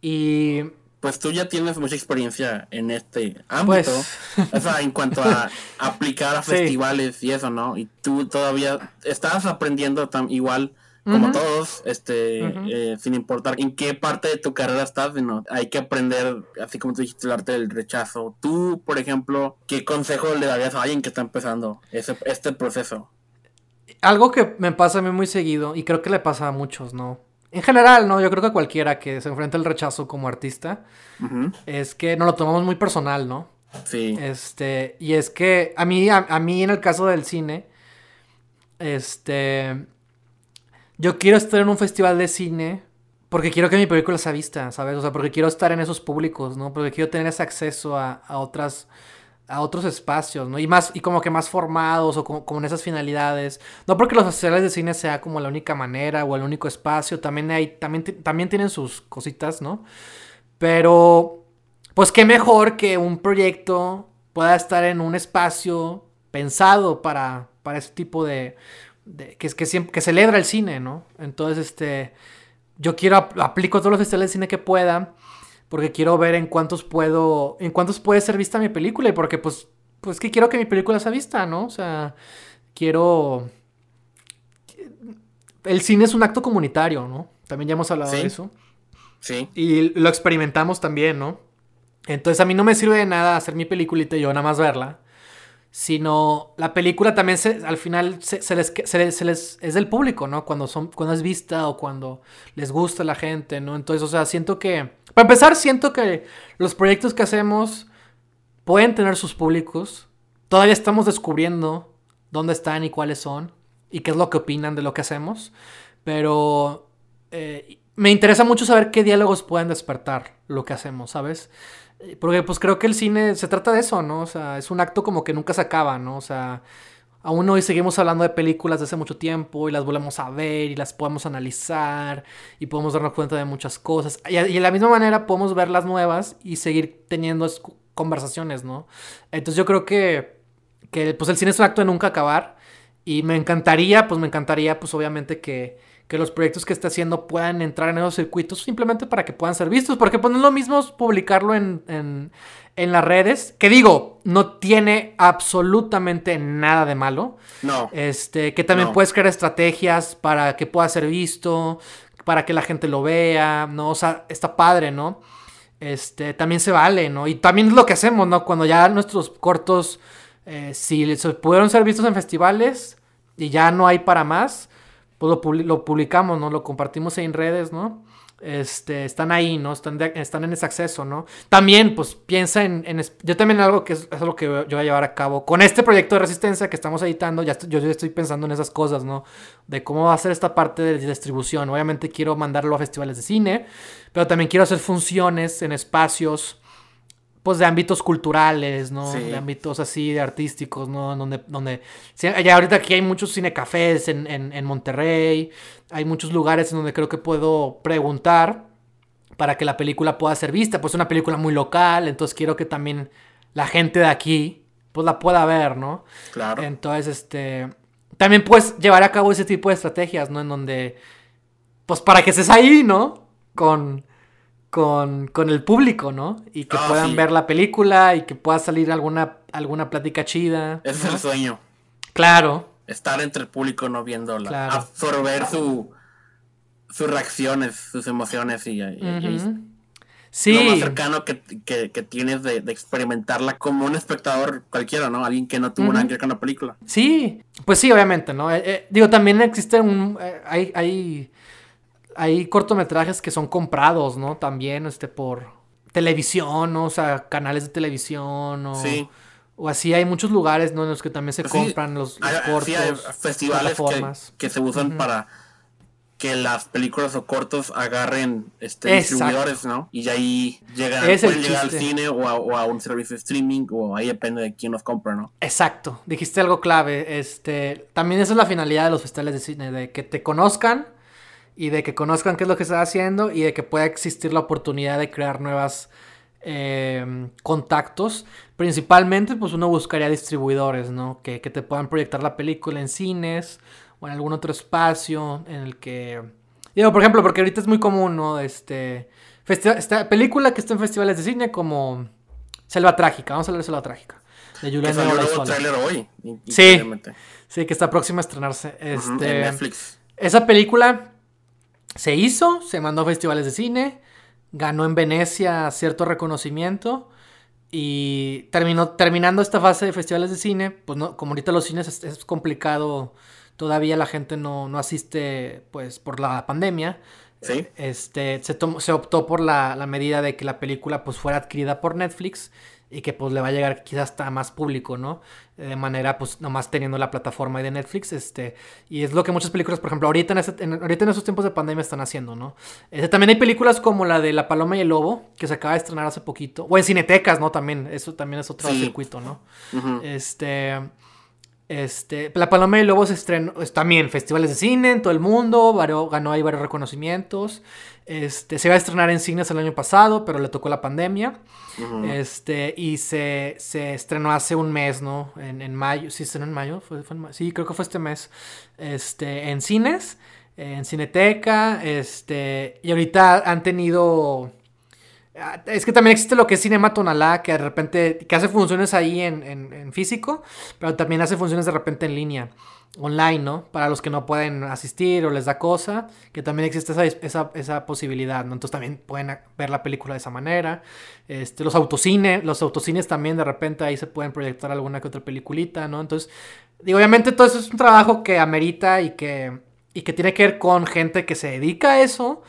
Y... Pues tú ya tienes mucha experiencia en este ámbito, pues... o sea, en cuanto a aplicar a festivales y eso, ¿no? Y tú todavía estás aprendiendo tan igual como todos, este, eh, sin importar en qué parte de tu carrera estás, ¿no? hay que aprender, así como tú dijiste, el arte del rechazo. Tú, por ejemplo, ¿qué consejo le darías a alguien que está empezando ese, este proceso? Algo que me pasa a mí muy seguido, y creo que le pasa a muchos, ¿no? En general, ¿no? Yo creo que a cualquiera que se enfrenta al rechazo como artista, es que nos lo tomamos muy personal, ¿no? Sí. Este, y es que a mí, a, mí en el caso del cine, este, yo quiero estar en un festival de cine porque quiero que mi película sea vista, ¿sabes? O sea, porque quiero estar en esos públicos, ¿no? Porque quiero tener ese acceso a, a otras a otros espacios, ¿no? Y más, y como que más formados o con esas finalidades. No porque los festivales de cine sea como la única manera o el único espacio, también hay, también, también tienen sus cositas, ¿no? Pero, pues qué mejor que un proyecto pueda estar en un espacio pensado para, para ese tipo de, de que, que, que celebra el cine, ¿no? Entonces, este, yo quiero, aplico todos los festivales de cine que pueda porque quiero ver en cuántos puedo, en cuántos puede ser vista mi película y porque pues, pues que quiero que mi película sea vista, ¿no? O sea, quiero... El cine es un acto comunitario, ¿no? También ya hemos hablado de eso. Sí. Y lo experimentamos también, ¿no? Entonces a mí no me sirve de nada hacer mi peliculita y yo nada más verla sino la película también se, al final se, les, se, les, es del público, ¿no? Cuando, son, cuando es vista o cuando les gusta la gente, ¿no? Entonces, o sea, siento que, para empezar, siento que los proyectos que hacemos pueden tener sus públicos. Todavía estamos descubriendo dónde están y cuáles son y qué es lo que opinan de lo que hacemos, pero eh, me interesa mucho saber qué diálogos pueden despertar lo que hacemos, ¿sabes? Porque pues creo que el cine se trata de eso, ¿no? O sea, es un acto como que nunca se acaba, ¿no? O sea, aún hoy seguimos hablando de películas de hace mucho tiempo y las volvemos a ver y las podemos analizar y podemos darnos cuenta de muchas cosas. Y, de la misma manera podemos ver las nuevas y seguir teniendo conversaciones, ¿no? Entonces yo creo que, que pues el cine es un acto de nunca acabar y me encantaría, pues me encantaría, pues obviamente que que los proyectos que esté haciendo puedan entrar en esos circuitos simplemente para que puedan ser vistos. Porque pues no es lo mismo publicarlo en, en, en las redes, que digo, no tiene absolutamente nada de malo. No. Este, que también puedes crear estrategias para que pueda ser visto, para que la gente lo vea, ¿no? O sea, está padre, ¿no? Este, también se vale, ¿no? Y también es lo que hacemos, ¿no? Cuando ya nuestros cortos, eh, si pudieron ser vistos en festivales y ya no hay para más, pues lo, publicamos, ¿no? Lo compartimos en redes, ¿no? este, están ahí, ¿no? Están, están en ese acceso, ¿no? También, pues piensa en, yo también algo que es, algo que yo voy a llevar a cabo. Con este proyecto de resistencia que estamos editando, ya yo ya estoy pensando en esas cosas, ¿no? De cómo va a ser esta parte de distribución. Obviamente quiero mandarlo a festivales de cine, pero también quiero hacer funciones en espacios pues de ámbitos culturales, ¿no? De ámbitos así, de artísticos, ¿no? Donde, donde, ya ahorita aquí hay muchos cinecafés en, en, en Monterrey, hay muchos lugares en donde creo que puedo preguntar para que la película pueda ser vista, pues es una película muy local, entonces quiero que también la gente de aquí, pues la pueda ver, ¿no? Claro. Entonces, este, también puedes llevar a cabo ese tipo de estrategias, ¿no? En donde, pues para que estés ahí, ¿no? Con con, con el público, ¿no? Y que ah, puedan ver la película y que pueda salir alguna, alguna plática chida. Ese es el sueño. Claro. Estar entre el público, no viéndola. Absorber su, sus reacciones, sus emociones y, sí. lo más cercano que, tienes de, experimentarla como un espectador cualquiera, ¿no? Alguien que no tuvo nada que ver con la película. Sí, pues sí, obviamente, ¿no? Eh, eh, digo, también existe un... Eh, hay, hay hay cortometrajes que son comprados, ¿no? También, este, por televisión, ¿no? O sea, canales de televisión o... Sí. O así hay muchos lugares, ¿no? En los que también se compran los, cortos. Sí, hay festivales que, se usan para que las películas o cortos agarren este, distribuidores, ¿no? Y ahí llegan, pueden llegar al cine o a, un servicio de streaming o ahí depende de quién los compra, ¿no? Exacto, dijiste algo clave. Este, también esa es la finalidad de los festivales de cine, de que te conozcan y de que conozcan qué es lo que está haciendo y de que pueda existir la oportunidad de crear nuevas em, contactos. Principalmente, pues uno buscaría distribuidores, ¿no? Que, te puedan proyectar la película en cines o en algún otro espacio en el que... Digo, por ejemplo, porque ahorita es muy común, ¿no? Este, esta película que está en festivales de cine como Selva Trágica, vamos a hablar de Selva Trágica. De Julián hoy. Sí, sí, que está próxima a estrenarse. Este, en Netflix. Esa película se hizo, se mandó a festivales de cine, ganó en Venecia cierto reconocimiento y terminó, terminando esta fase de festivales de cine, pues no, como ahorita los cines es, complicado, todavía la gente no, no, asiste pues por la pandemia. ¿Sí? Este, se, se optó por la, la, medida de que la película pues fuera adquirida por Netflix y que pues le va a llegar quizás hasta más público, ¿no? De manera pues nomás teniendo la plataforma de Netflix, este, y es lo que muchas películas, por ejemplo, ahorita en, ahorita en esos tiempos de pandemia están haciendo, ¿no? Este, también hay películas como la de La Paloma y el Lobo, que se acaba de estrenar hace poquito, o en Cinetecas, ¿no? También, eso también es otro circuito, ¿no? Este... Este, La Paloma y el Lobo se estrenó también festivales de cine en todo el mundo, ganó ahí varios reconocimientos. Este, se iba a estrenar en cines el año pasado, pero le tocó la pandemia. Este, y se, se, estrenó hace un mes, ¿no? En, en mayo. ¿Sí estrenó en mayo? ¿Fue, Sí, creo que fue este mes. Este, en cines, en Cineteca. Este, y ahorita han tenido. Ah, es que también existe lo que es Cinema Tonalá, que de repente, que hace funciones ahí en, en, físico, pero también hace funciones de repente en línea online, ¿no? Para los que no pueden asistir o les da cosa, que también existe esa, esa, posibilidad, ¿no? Entonces también pueden ver la película de esa manera. Este, los autocines, los autocines también de repente ahí se pueden proyectar alguna que otra peliculita, ¿no? Entonces, digo, obviamente todo eso es un trabajo que amerita y que, y que tiene que ver con gente que se dedica a eso,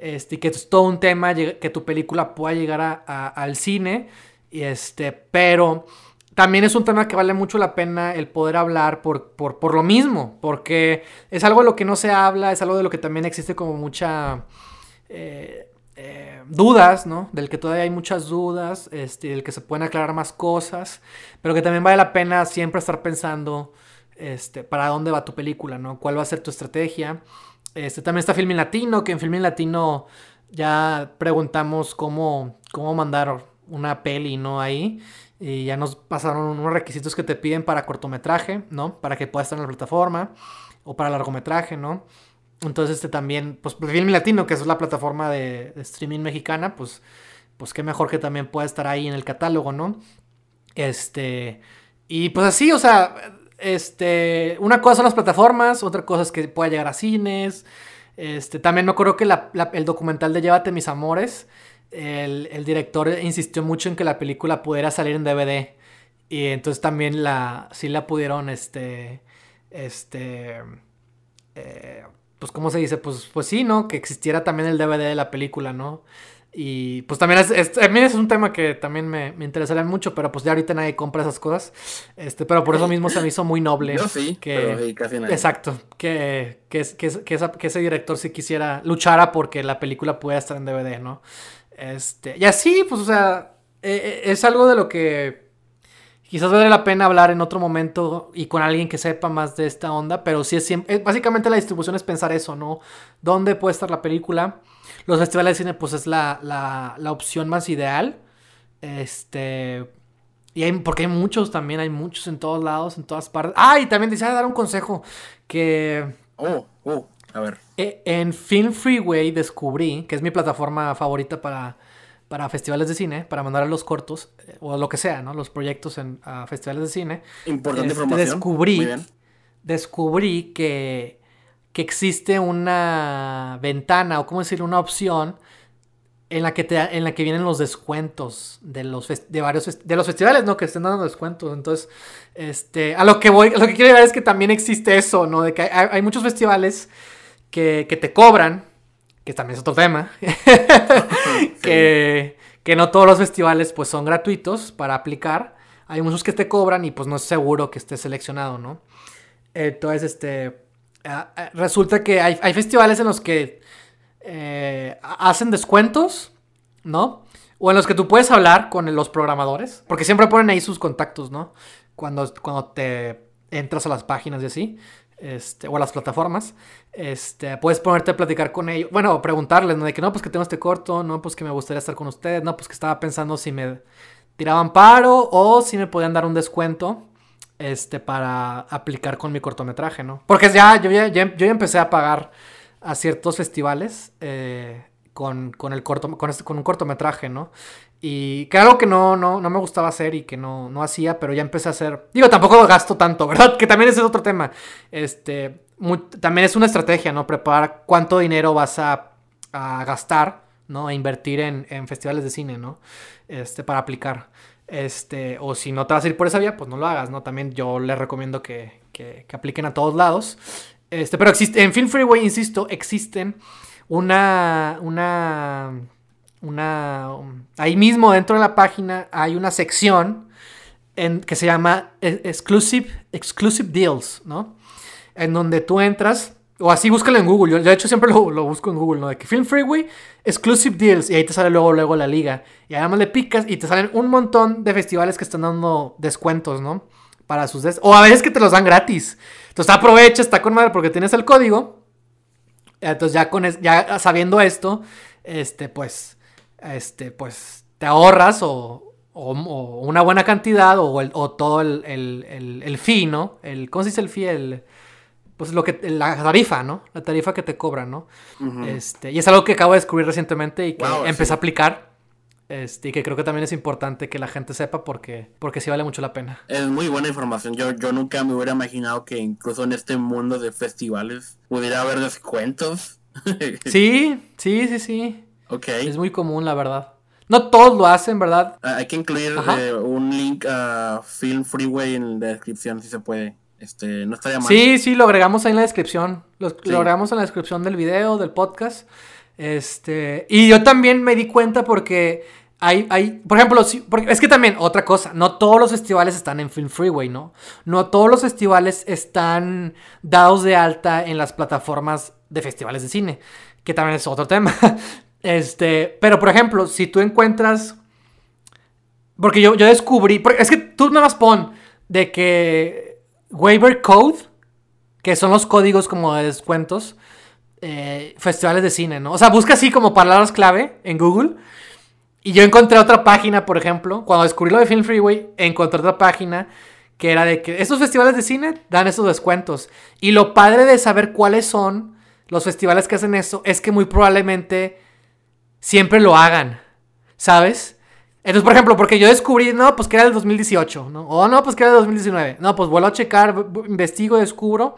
este, que es todo un tema que tu película pueda llegar a, al cine, este, pero también es un tema que vale mucho la pena el poder hablar por, por, lo mismo, porque es algo de lo que no se habla, es algo de lo que también existe como mucha... Eh, eh, dudas, ¿no? Del que todavía hay muchas dudas, este, del que se pueden aclarar más cosas, pero que también vale la pena siempre estar pensando, este, para dónde va tu película, ¿no? ¿Cuál va a ser tu estrategia? Este, también está Filmin Latino, que en Filmin Latino ya preguntamos cómo, cómo mandar una peli, ¿no? Ahí. Y ya nos pasaron unos requisitos que te piden para cortometraje, ¿no? Para que puedas estar en la plataforma. O para largometraje, ¿no? Entonces, este también, pues Film Latino, que es la plataforma de, de, streaming mexicana, pues, pues qué mejor que también pueda estar ahí en el catálogo, ¿no? Este, y pues así, o sea, este, una cosa son las plataformas, otra cosa es que pueda llegar a cines. Este, también me acuerdo que el documental de Llévate mis amores, el, el, director insistió mucho en que la película pudiera salir en DVD. Y entonces también la, sí la pudieron, este, este, eh, pues, ¿cómo se dice? Pues, pues sí, ¿no? Que existiera también el DVD de la película, ¿no? Y pues también es, es, es un tema que también me, me, interesaría mucho, pero pues ya ahorita nadie compra esas cosas. Este, pero por eso mismo se me hizo muy noble. Yo sí, que, pero sí, casi nadie. Exacto, que, que, que, que, esa, que ese director sí quisiera, luchara porque la película pueda estar en DVD, ¿no? Este, y así, pues, o sea, eh, es algo de lo que quizás vale la pena hablar en otro momento y con alguien que sepa más de esta onda, pero sí es siempre, básicamente la distribución es pensar eso, ¿no? ¿Dónde puede estar la película? Los festivales de cine, pues es la, la, la opción más ideal. Este. Y hay, porque hay muchos también, hay muchos en todos lados, en todas partes. Ah, y también decía dar un consejo que. Oh, oh, a ver. En Film Freeway descubrí, que es mi plataforma favorita para, para festivales de cine, para mandar a los cortos, eh, o lo que sea, ¿no? Los proyectos en a festivales de cine. Importante Este, información. Descubrí, Muy bien. descubrí que, que existe una ventana, o cómo decir, una opción en la que te, en la que vienen los descuentos de los de varios de los festivales, ¿no? Que estén dando descuentos. Entonces, este, a lo que voy, lo que quiero llegar es que también existe eso, ¿no? De que hay, hay muchos festivales que, que te cobran, que también es otro tema, que, que no todos los festivales pues son gratuitos para aplicar. Hay muchos que te cobran y pues no es seguro que estés seleccionado, ¿no? Entonces, este, resulta que hay, hay festivales en los que eh, hacen descuentos, ¿no? O en los que tú puedes hablar con los programadores, porque siempre ponen ahí sus contactos, ¿no? Cuando, cuando te entras a las páginas y así, este, o a las plataformas, este, puedes ponerte a platicar con ellos, bueno, preguntarles, ¿no? De que no, pues que tengo este corto, no, pues que me gustaría estar con ustedes, no, pues que estaba pensando si me tiraban paro o si me podían dar un descuento, este, para aplicar con mi cortometraje, ¿no? Porque ya, yo ya, yo ya empecé a pagar a ciertos festivales eh, con, con, el corto, con, este- con un cortometraje, ¿no? Y que algo que no, no, no me gustaba hacer y que no, no hacía, pero ya empecé a hacer. Digo, tampoco gasto tanto, ¿verdad? Que también ese es otro tema. Este, muy- también es una estrategia, ¿no? Preparar cuánto dinero vas a, a gastar, ¿no? A invertir en, en festivales de cine, ¿no? Este, para aplicar. Este, o si no te vas a ir por esa vía, pues no lo hagas, ¿no? También yo les recomiendo que, que, que apliquen a todos lados. Este, pero existe, en Film Freeway, insisto, existen una, una, una, um, ahí mismo dentro de la página hay una sección en, que se llama eh, Exclusive, Exclusive Deals, ¿no? En donde tú entras, o así búscalo en Google, yo, de hecho siempre lo, lo busco en Google, ¿no? De que Film Freeway, Exclusive Deals, y ahí te sale luego, luego la liga. Y además le picas y te salen un montón de festivales que están dando descuentos, ¿no? Para sus des o a veces que te los dan gratis. Entonces aprovecha, está con madre porque tienes el código. Entonces ya con es- ya sabiendo esto, este, pues, este, pues, te ahorras o, o- o una buena cantidad o, el- o todo el, el, el, el fee, ¿no? El, ¿Cómo se dice el fee? El, pues lo que, la tarifa, ¿no? La tarifa que te cobran, ¿no? Ujú. Este, y es algo que acabo de descubrir recientemente y que Wow, empecé sí. a aplicar. Este, y que creo que también es importante que la gente sepa porque, porque sí vale mucho la pena. Es muy buena información. Yo, yo nunca me hubiera imaginado que incluso en este mundo de festivales pudiera haber descuentos. Sí, sí, sí, sí. ok. Es muy común, la verdad. No todos lo hacen, ¿verdad? Ah, hay que incluir eh, un link a Film Freeway en la descripción si se puede. Este, no estaría mal. Sí, sí, lo agregamos ahí en la descripción. Lo, Sí. lo agregamos en la descripción del video, del podcast. Este, y yo también me di cuenta porque hay, hay, por ejemplo, si- porque es que también, otra cosa, no todos los festivales están en Film Freeway, ¿no? No todos los festivales están dados de alta en las plataformas de festivales de cine, que también es otro tema. Este, pero por ejemplo, si tú encuentras porque yo, yo descubrí. es que tú nada más pon de que Waiver Code, que son los códigos como de descuentos, eh, festivales de cine, ¿no? O sea, busca así como palabras clave en Google. Y yo encontré otra página, por ejemplo, cuando descubrí lo de Film Freeway, encontré otra página que era de que estos festivales de cine dan esos descuentos. Y lo padre de saber cuáles son los festivales que hacen eso es que muy probablemente siempre lo hagan, ¿sabes? Entonces, por ejemplo, porque yo descubrí, no, pues que era del 2018, ¿no? O no, pues que era del 2019. No, pues vuelvo a checar, investigo, descubro.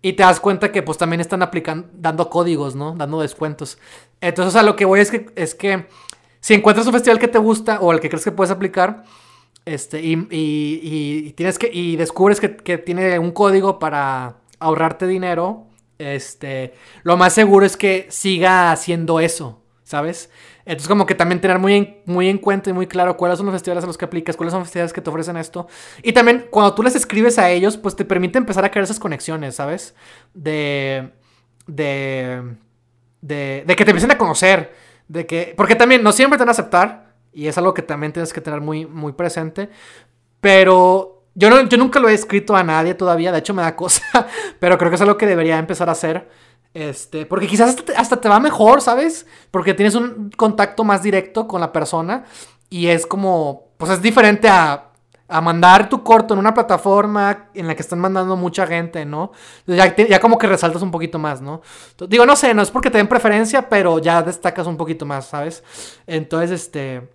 Y te das cuenta que pues también están aplicando, dando códigos, ¿no? Dando descuentos. Entonces, a lo que voy es que, es que si encuentras un festival que te gusta o el que crees que puedes aplicar, este, y, y, tienes que, y descubres que, que, tiene un código para ahorrarte dinero, este, lo más seguro es que siga haciendo eso, ¿sabes? Entonces, como que también tener muy en, muy en cuenta y muy claro cuáles son los festivales a los que aplicas, cuáles son los festivales que te ofrecen esto. Y también, cuando tú les escribes a ellos, pues te permite empezar a crear esas conexiones, ¿sabes? De. de. de, de que te empiecen a conocer. De que. Porque también no siempre te van a aceptar. Y es algo que también tienes que tener muy, muy presente. Pero yo, no, yo nunca lo he escrito a nadie todavía, de hecho me da cosa, pero creo que es algo que debería empezar a hacer. Este, porque quizás hasta te, va mejor, ¿sabes? Porque tienes un contacto más directo con la persona y es como, pues es diferente a, a mandar tu corto en una plataforma en la que están mandando mucha gente, ¿no? Ya, ya como que resaltas un poquito más, ¿no? Digo, no sé, no es porque te den preferencia, pero ya destacas un poquito más, ¿sabes? Entonces, este,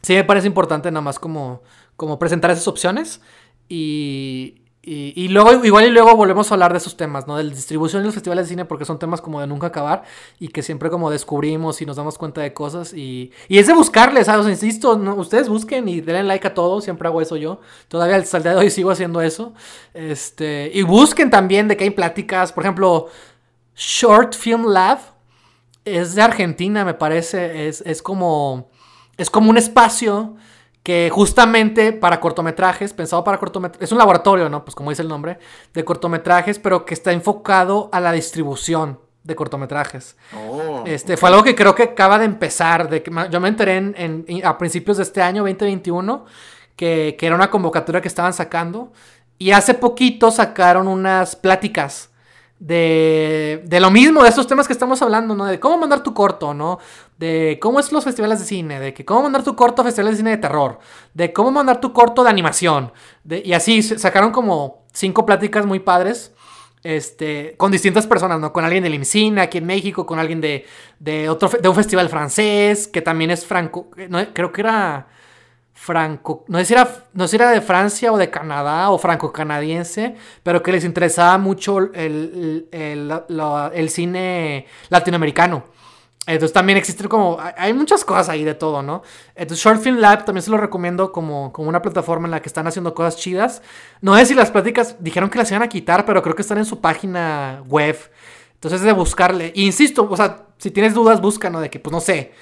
sí me parece importante nada más como, como presentar esas opciones y, y, luego, igual y luego volvemos a hablar de esos temas, ¿no? De la distribución de los festivales de cine, porque son temas como de nunca acabar y que siempre como descubrimos y nos damos cuenta de cosas. Y, y es de buscarles, ¿sabes? insisto, ustedes busquen y denle like a todo, siempre hago eso yo. Todavía al día de hoy sigo haciendo eso. Este, y busquen también de que hay pláticas, por ejemplo, Short Film Lab es de Argentina, me parece. Es, es como. Es como un espacio que justamente para cortometrajes, pensado para cortometrajes, es un laboratorio, ¿no? Pues como dice el nombre, de cortometrajes, pero que está enfocado a la distribución de cortometrajes. Oh, este, Fue algo que creo que acaba de empezar, de que yo me enteré en, a principios de este año, 2021, que, que era una convocatoria que estaban sacando, y hace poquito sacaron unas pláticas de, de, lo mismo, de estos temas que estamos hablando, ¿no? De cómo mandar tu corto, ¿no? De cómo es los festivales de cine, de que cómo mandar tu corto a festivales de cine de terror, de cómo mandar tu corto de animación. De, y así sacaron como cinco pláticas muy padres. Este, con distintas personas, ¿no? Con alguien del IMCINE aquí en México, con alguien de, de, otro, de un festival francés, que también es franco, no, creo que era franco, no sé, si era, no era de Francia o de Canadá o franco-canadiense, pero que les interesaba mucho el, el, cine latinoamericano. Entonces también existe como, hay muchas cosas ahí de todo, ¿no? Entonces Short Film Lab también se lo recomiendo como, como una plataforma en la que están haciendo cosas chidas. No sé si las pláticas dijeron que las iban a quitar, pero creo que están en su página web. Entonces es de buscarle. insisto, o sea, si tienes dudas, busca, ¿no? De que, pues no sé,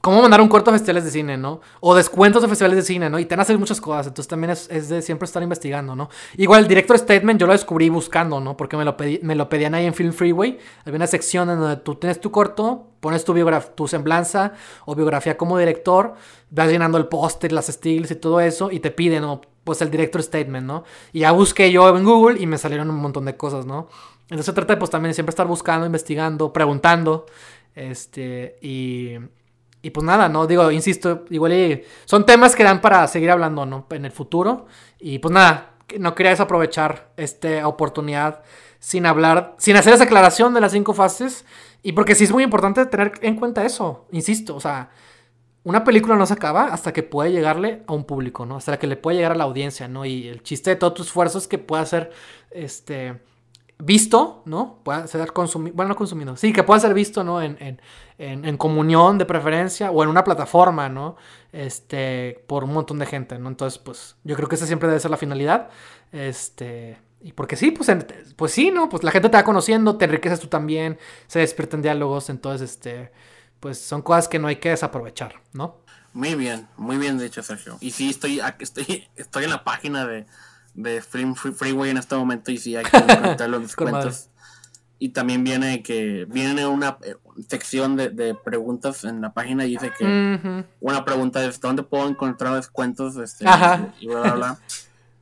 cómo mandar un corto a festivales de cine, ¿no? O descuentos de festivales de cine, ¿no? Y te van a hacer muchas cosas. Entonces también es, de siempre estar investigando, ¿no? Igual el director statement yo lo descubrí buscando, ¿no? Porque me lo, me lo pedían ahí en Film Freeway. Había una sección en donde tú tienes tu corto, pones tu, tu semblanza o biografía como director, vas llenando el póster, las stills y todo eso, y te piden, ¿no? Pues el director statement, ¿no? Y ya busqué yo en Google y me salieron un montón de cosas, ¿no? Entonces se trata de, pues también siempre estar buscando, investigando, preguntando. Este, y, y pues nada, ¿no? Digo, insisto, igual son temas que dan para seguir hablando, ¿no? En el futuro. Y pues nada, no quería desaprovechar esta oportunidad sin hablar, sin hacer esa aclaración de las cinco fases. Y porque sí es muy importante tener en cuenta eso, insisto, o sea, una película no se acaba hasta que puede llegarle a un público, ¿no? Hasta que le puede llegar a la audiencia, ¿no? Y el chiste de todo tu esfuerzo es que pueda ser, este, visto, ¿no? Pueda ser consumido, bueno, no consumido, sí, que pueda ser visto, ¿no? En, en, en, comunión de preferencia o en una plataforma, ¿no? Este, por un montón de gente, ¿no? Entonces, pues yo creo que esa siempre debe ser la finalidad. Este, y porque sí, pues, pues sí, ¿no? Pues la gente te va conociendo, te enriqueces tú también, se despiertan diálogos, entonces, este, pues son cosas que no hay que desaprovechar, ¿no? Muy bien, muy bien dicho, Sergio. Y sí, estoy, estoy, estoy en la página de de Free, Freeway en este momento y sí hay que encontrar los descuentos. y también viene que viene una eh, sección de, de, preguntas en la página y dice que una pregunta es ¿dónde puedo encontrar descuentos? Este, y, bla, bla, bla.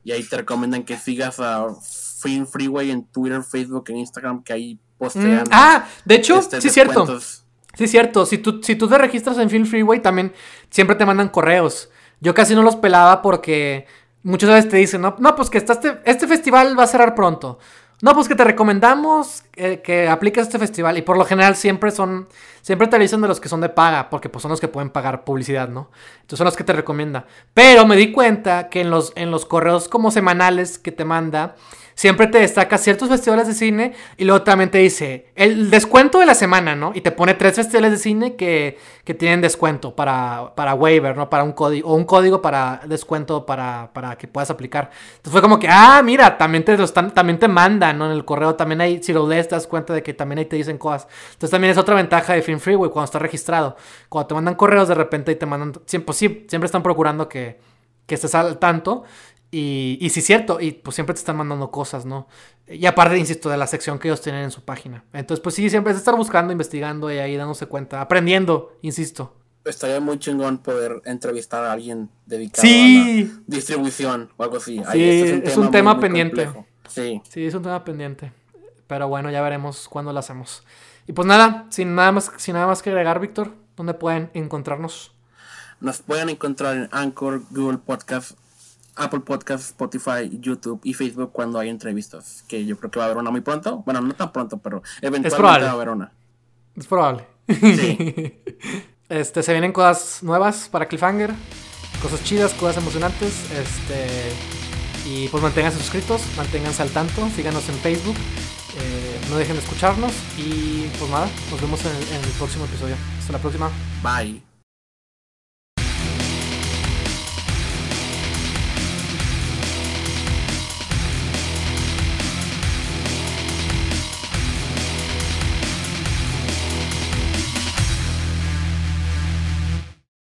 y ahí te recomiendan que sigas a Free Freeway en Twitter, Facebook, en Instagram, que ahí postean. Mm, ah, de hecho, este, sí es cierto. Sí, es cierto. Si tú, si tú te registras en Film Freeway, también siempre te mandan correos. Yo casi no los pelaba porque muchas veces te dicen, no, no pues que este, este festival va a cerrar pronto. No, pues que te recomendamos eh, que apliques este festival. Y por lo general siempre son. Siempre te dicen de los que son de paga. Porque pues son los que pueden pagar publicidad, ¿no? Entonces son los que te recomienda. Pero me di cuenta que en los, en los correos como semanales que te manda siempre te destaca ciertos festivales de cine y luego también te dice el descuento de la semana, ¿no? Y te pone tres festivales de cine que, que tienen descuento para, para waiver, ¿no? Para un código, o un código para descuento para, para que puedas aplicar. Entonces fue como que, ah, mira, también te, están, también te mandan, ¿no? En el correo también hay, si lo lees, te das cuenta de que también ahí te dicen cosas. Entonces también es otra ventaja de Film Freeway cuando está registrado. Cuando te mandan correos de repente y te mandan, siempre, pues siempre están procurando que, que estés al tanto. Y, y sí, cierto, y pues siempre te están mandando cosas, ¿no? Y aparte, insisto, de la sección que ellos tienen en su página. Entonces, pues sí, siempre es estar buscando, investigando y ahí dándose cuenta, aprendiendo, insisto. Estaría muy chingón poder entrevistar a alguien dedicado a la distribución o algo así. Sí, es un tema, pendiente. sí. sí, es un tema pendiente. Pero bueno, ya veremos cuándo lo hacemos. Y pues nada, sin nada más, sin nada más que agregar, Víctor, ¿dónde pueden encontrarnos? Nos pueden encontrar en Anchor, Google Podcast, Apple Podcast, Spotify, YouTube y Facebook cuando hay entrevistas. Que yo creo que va a haber una muy pronto. Bueno, no tan pronto, pero eventualmente va a haber una. Es probable. Sí. este, se vienen cosas nuevas para Cliffhanger. Cosas chidas, cosas emocionantes. Este. Y pues manténganse suscritos, manténganse al tanto, síganos en Facebook, eh, no dejen de escucharnos y pues nada, nos vemos en el próximo episodio. Hasta la próxima. Bye.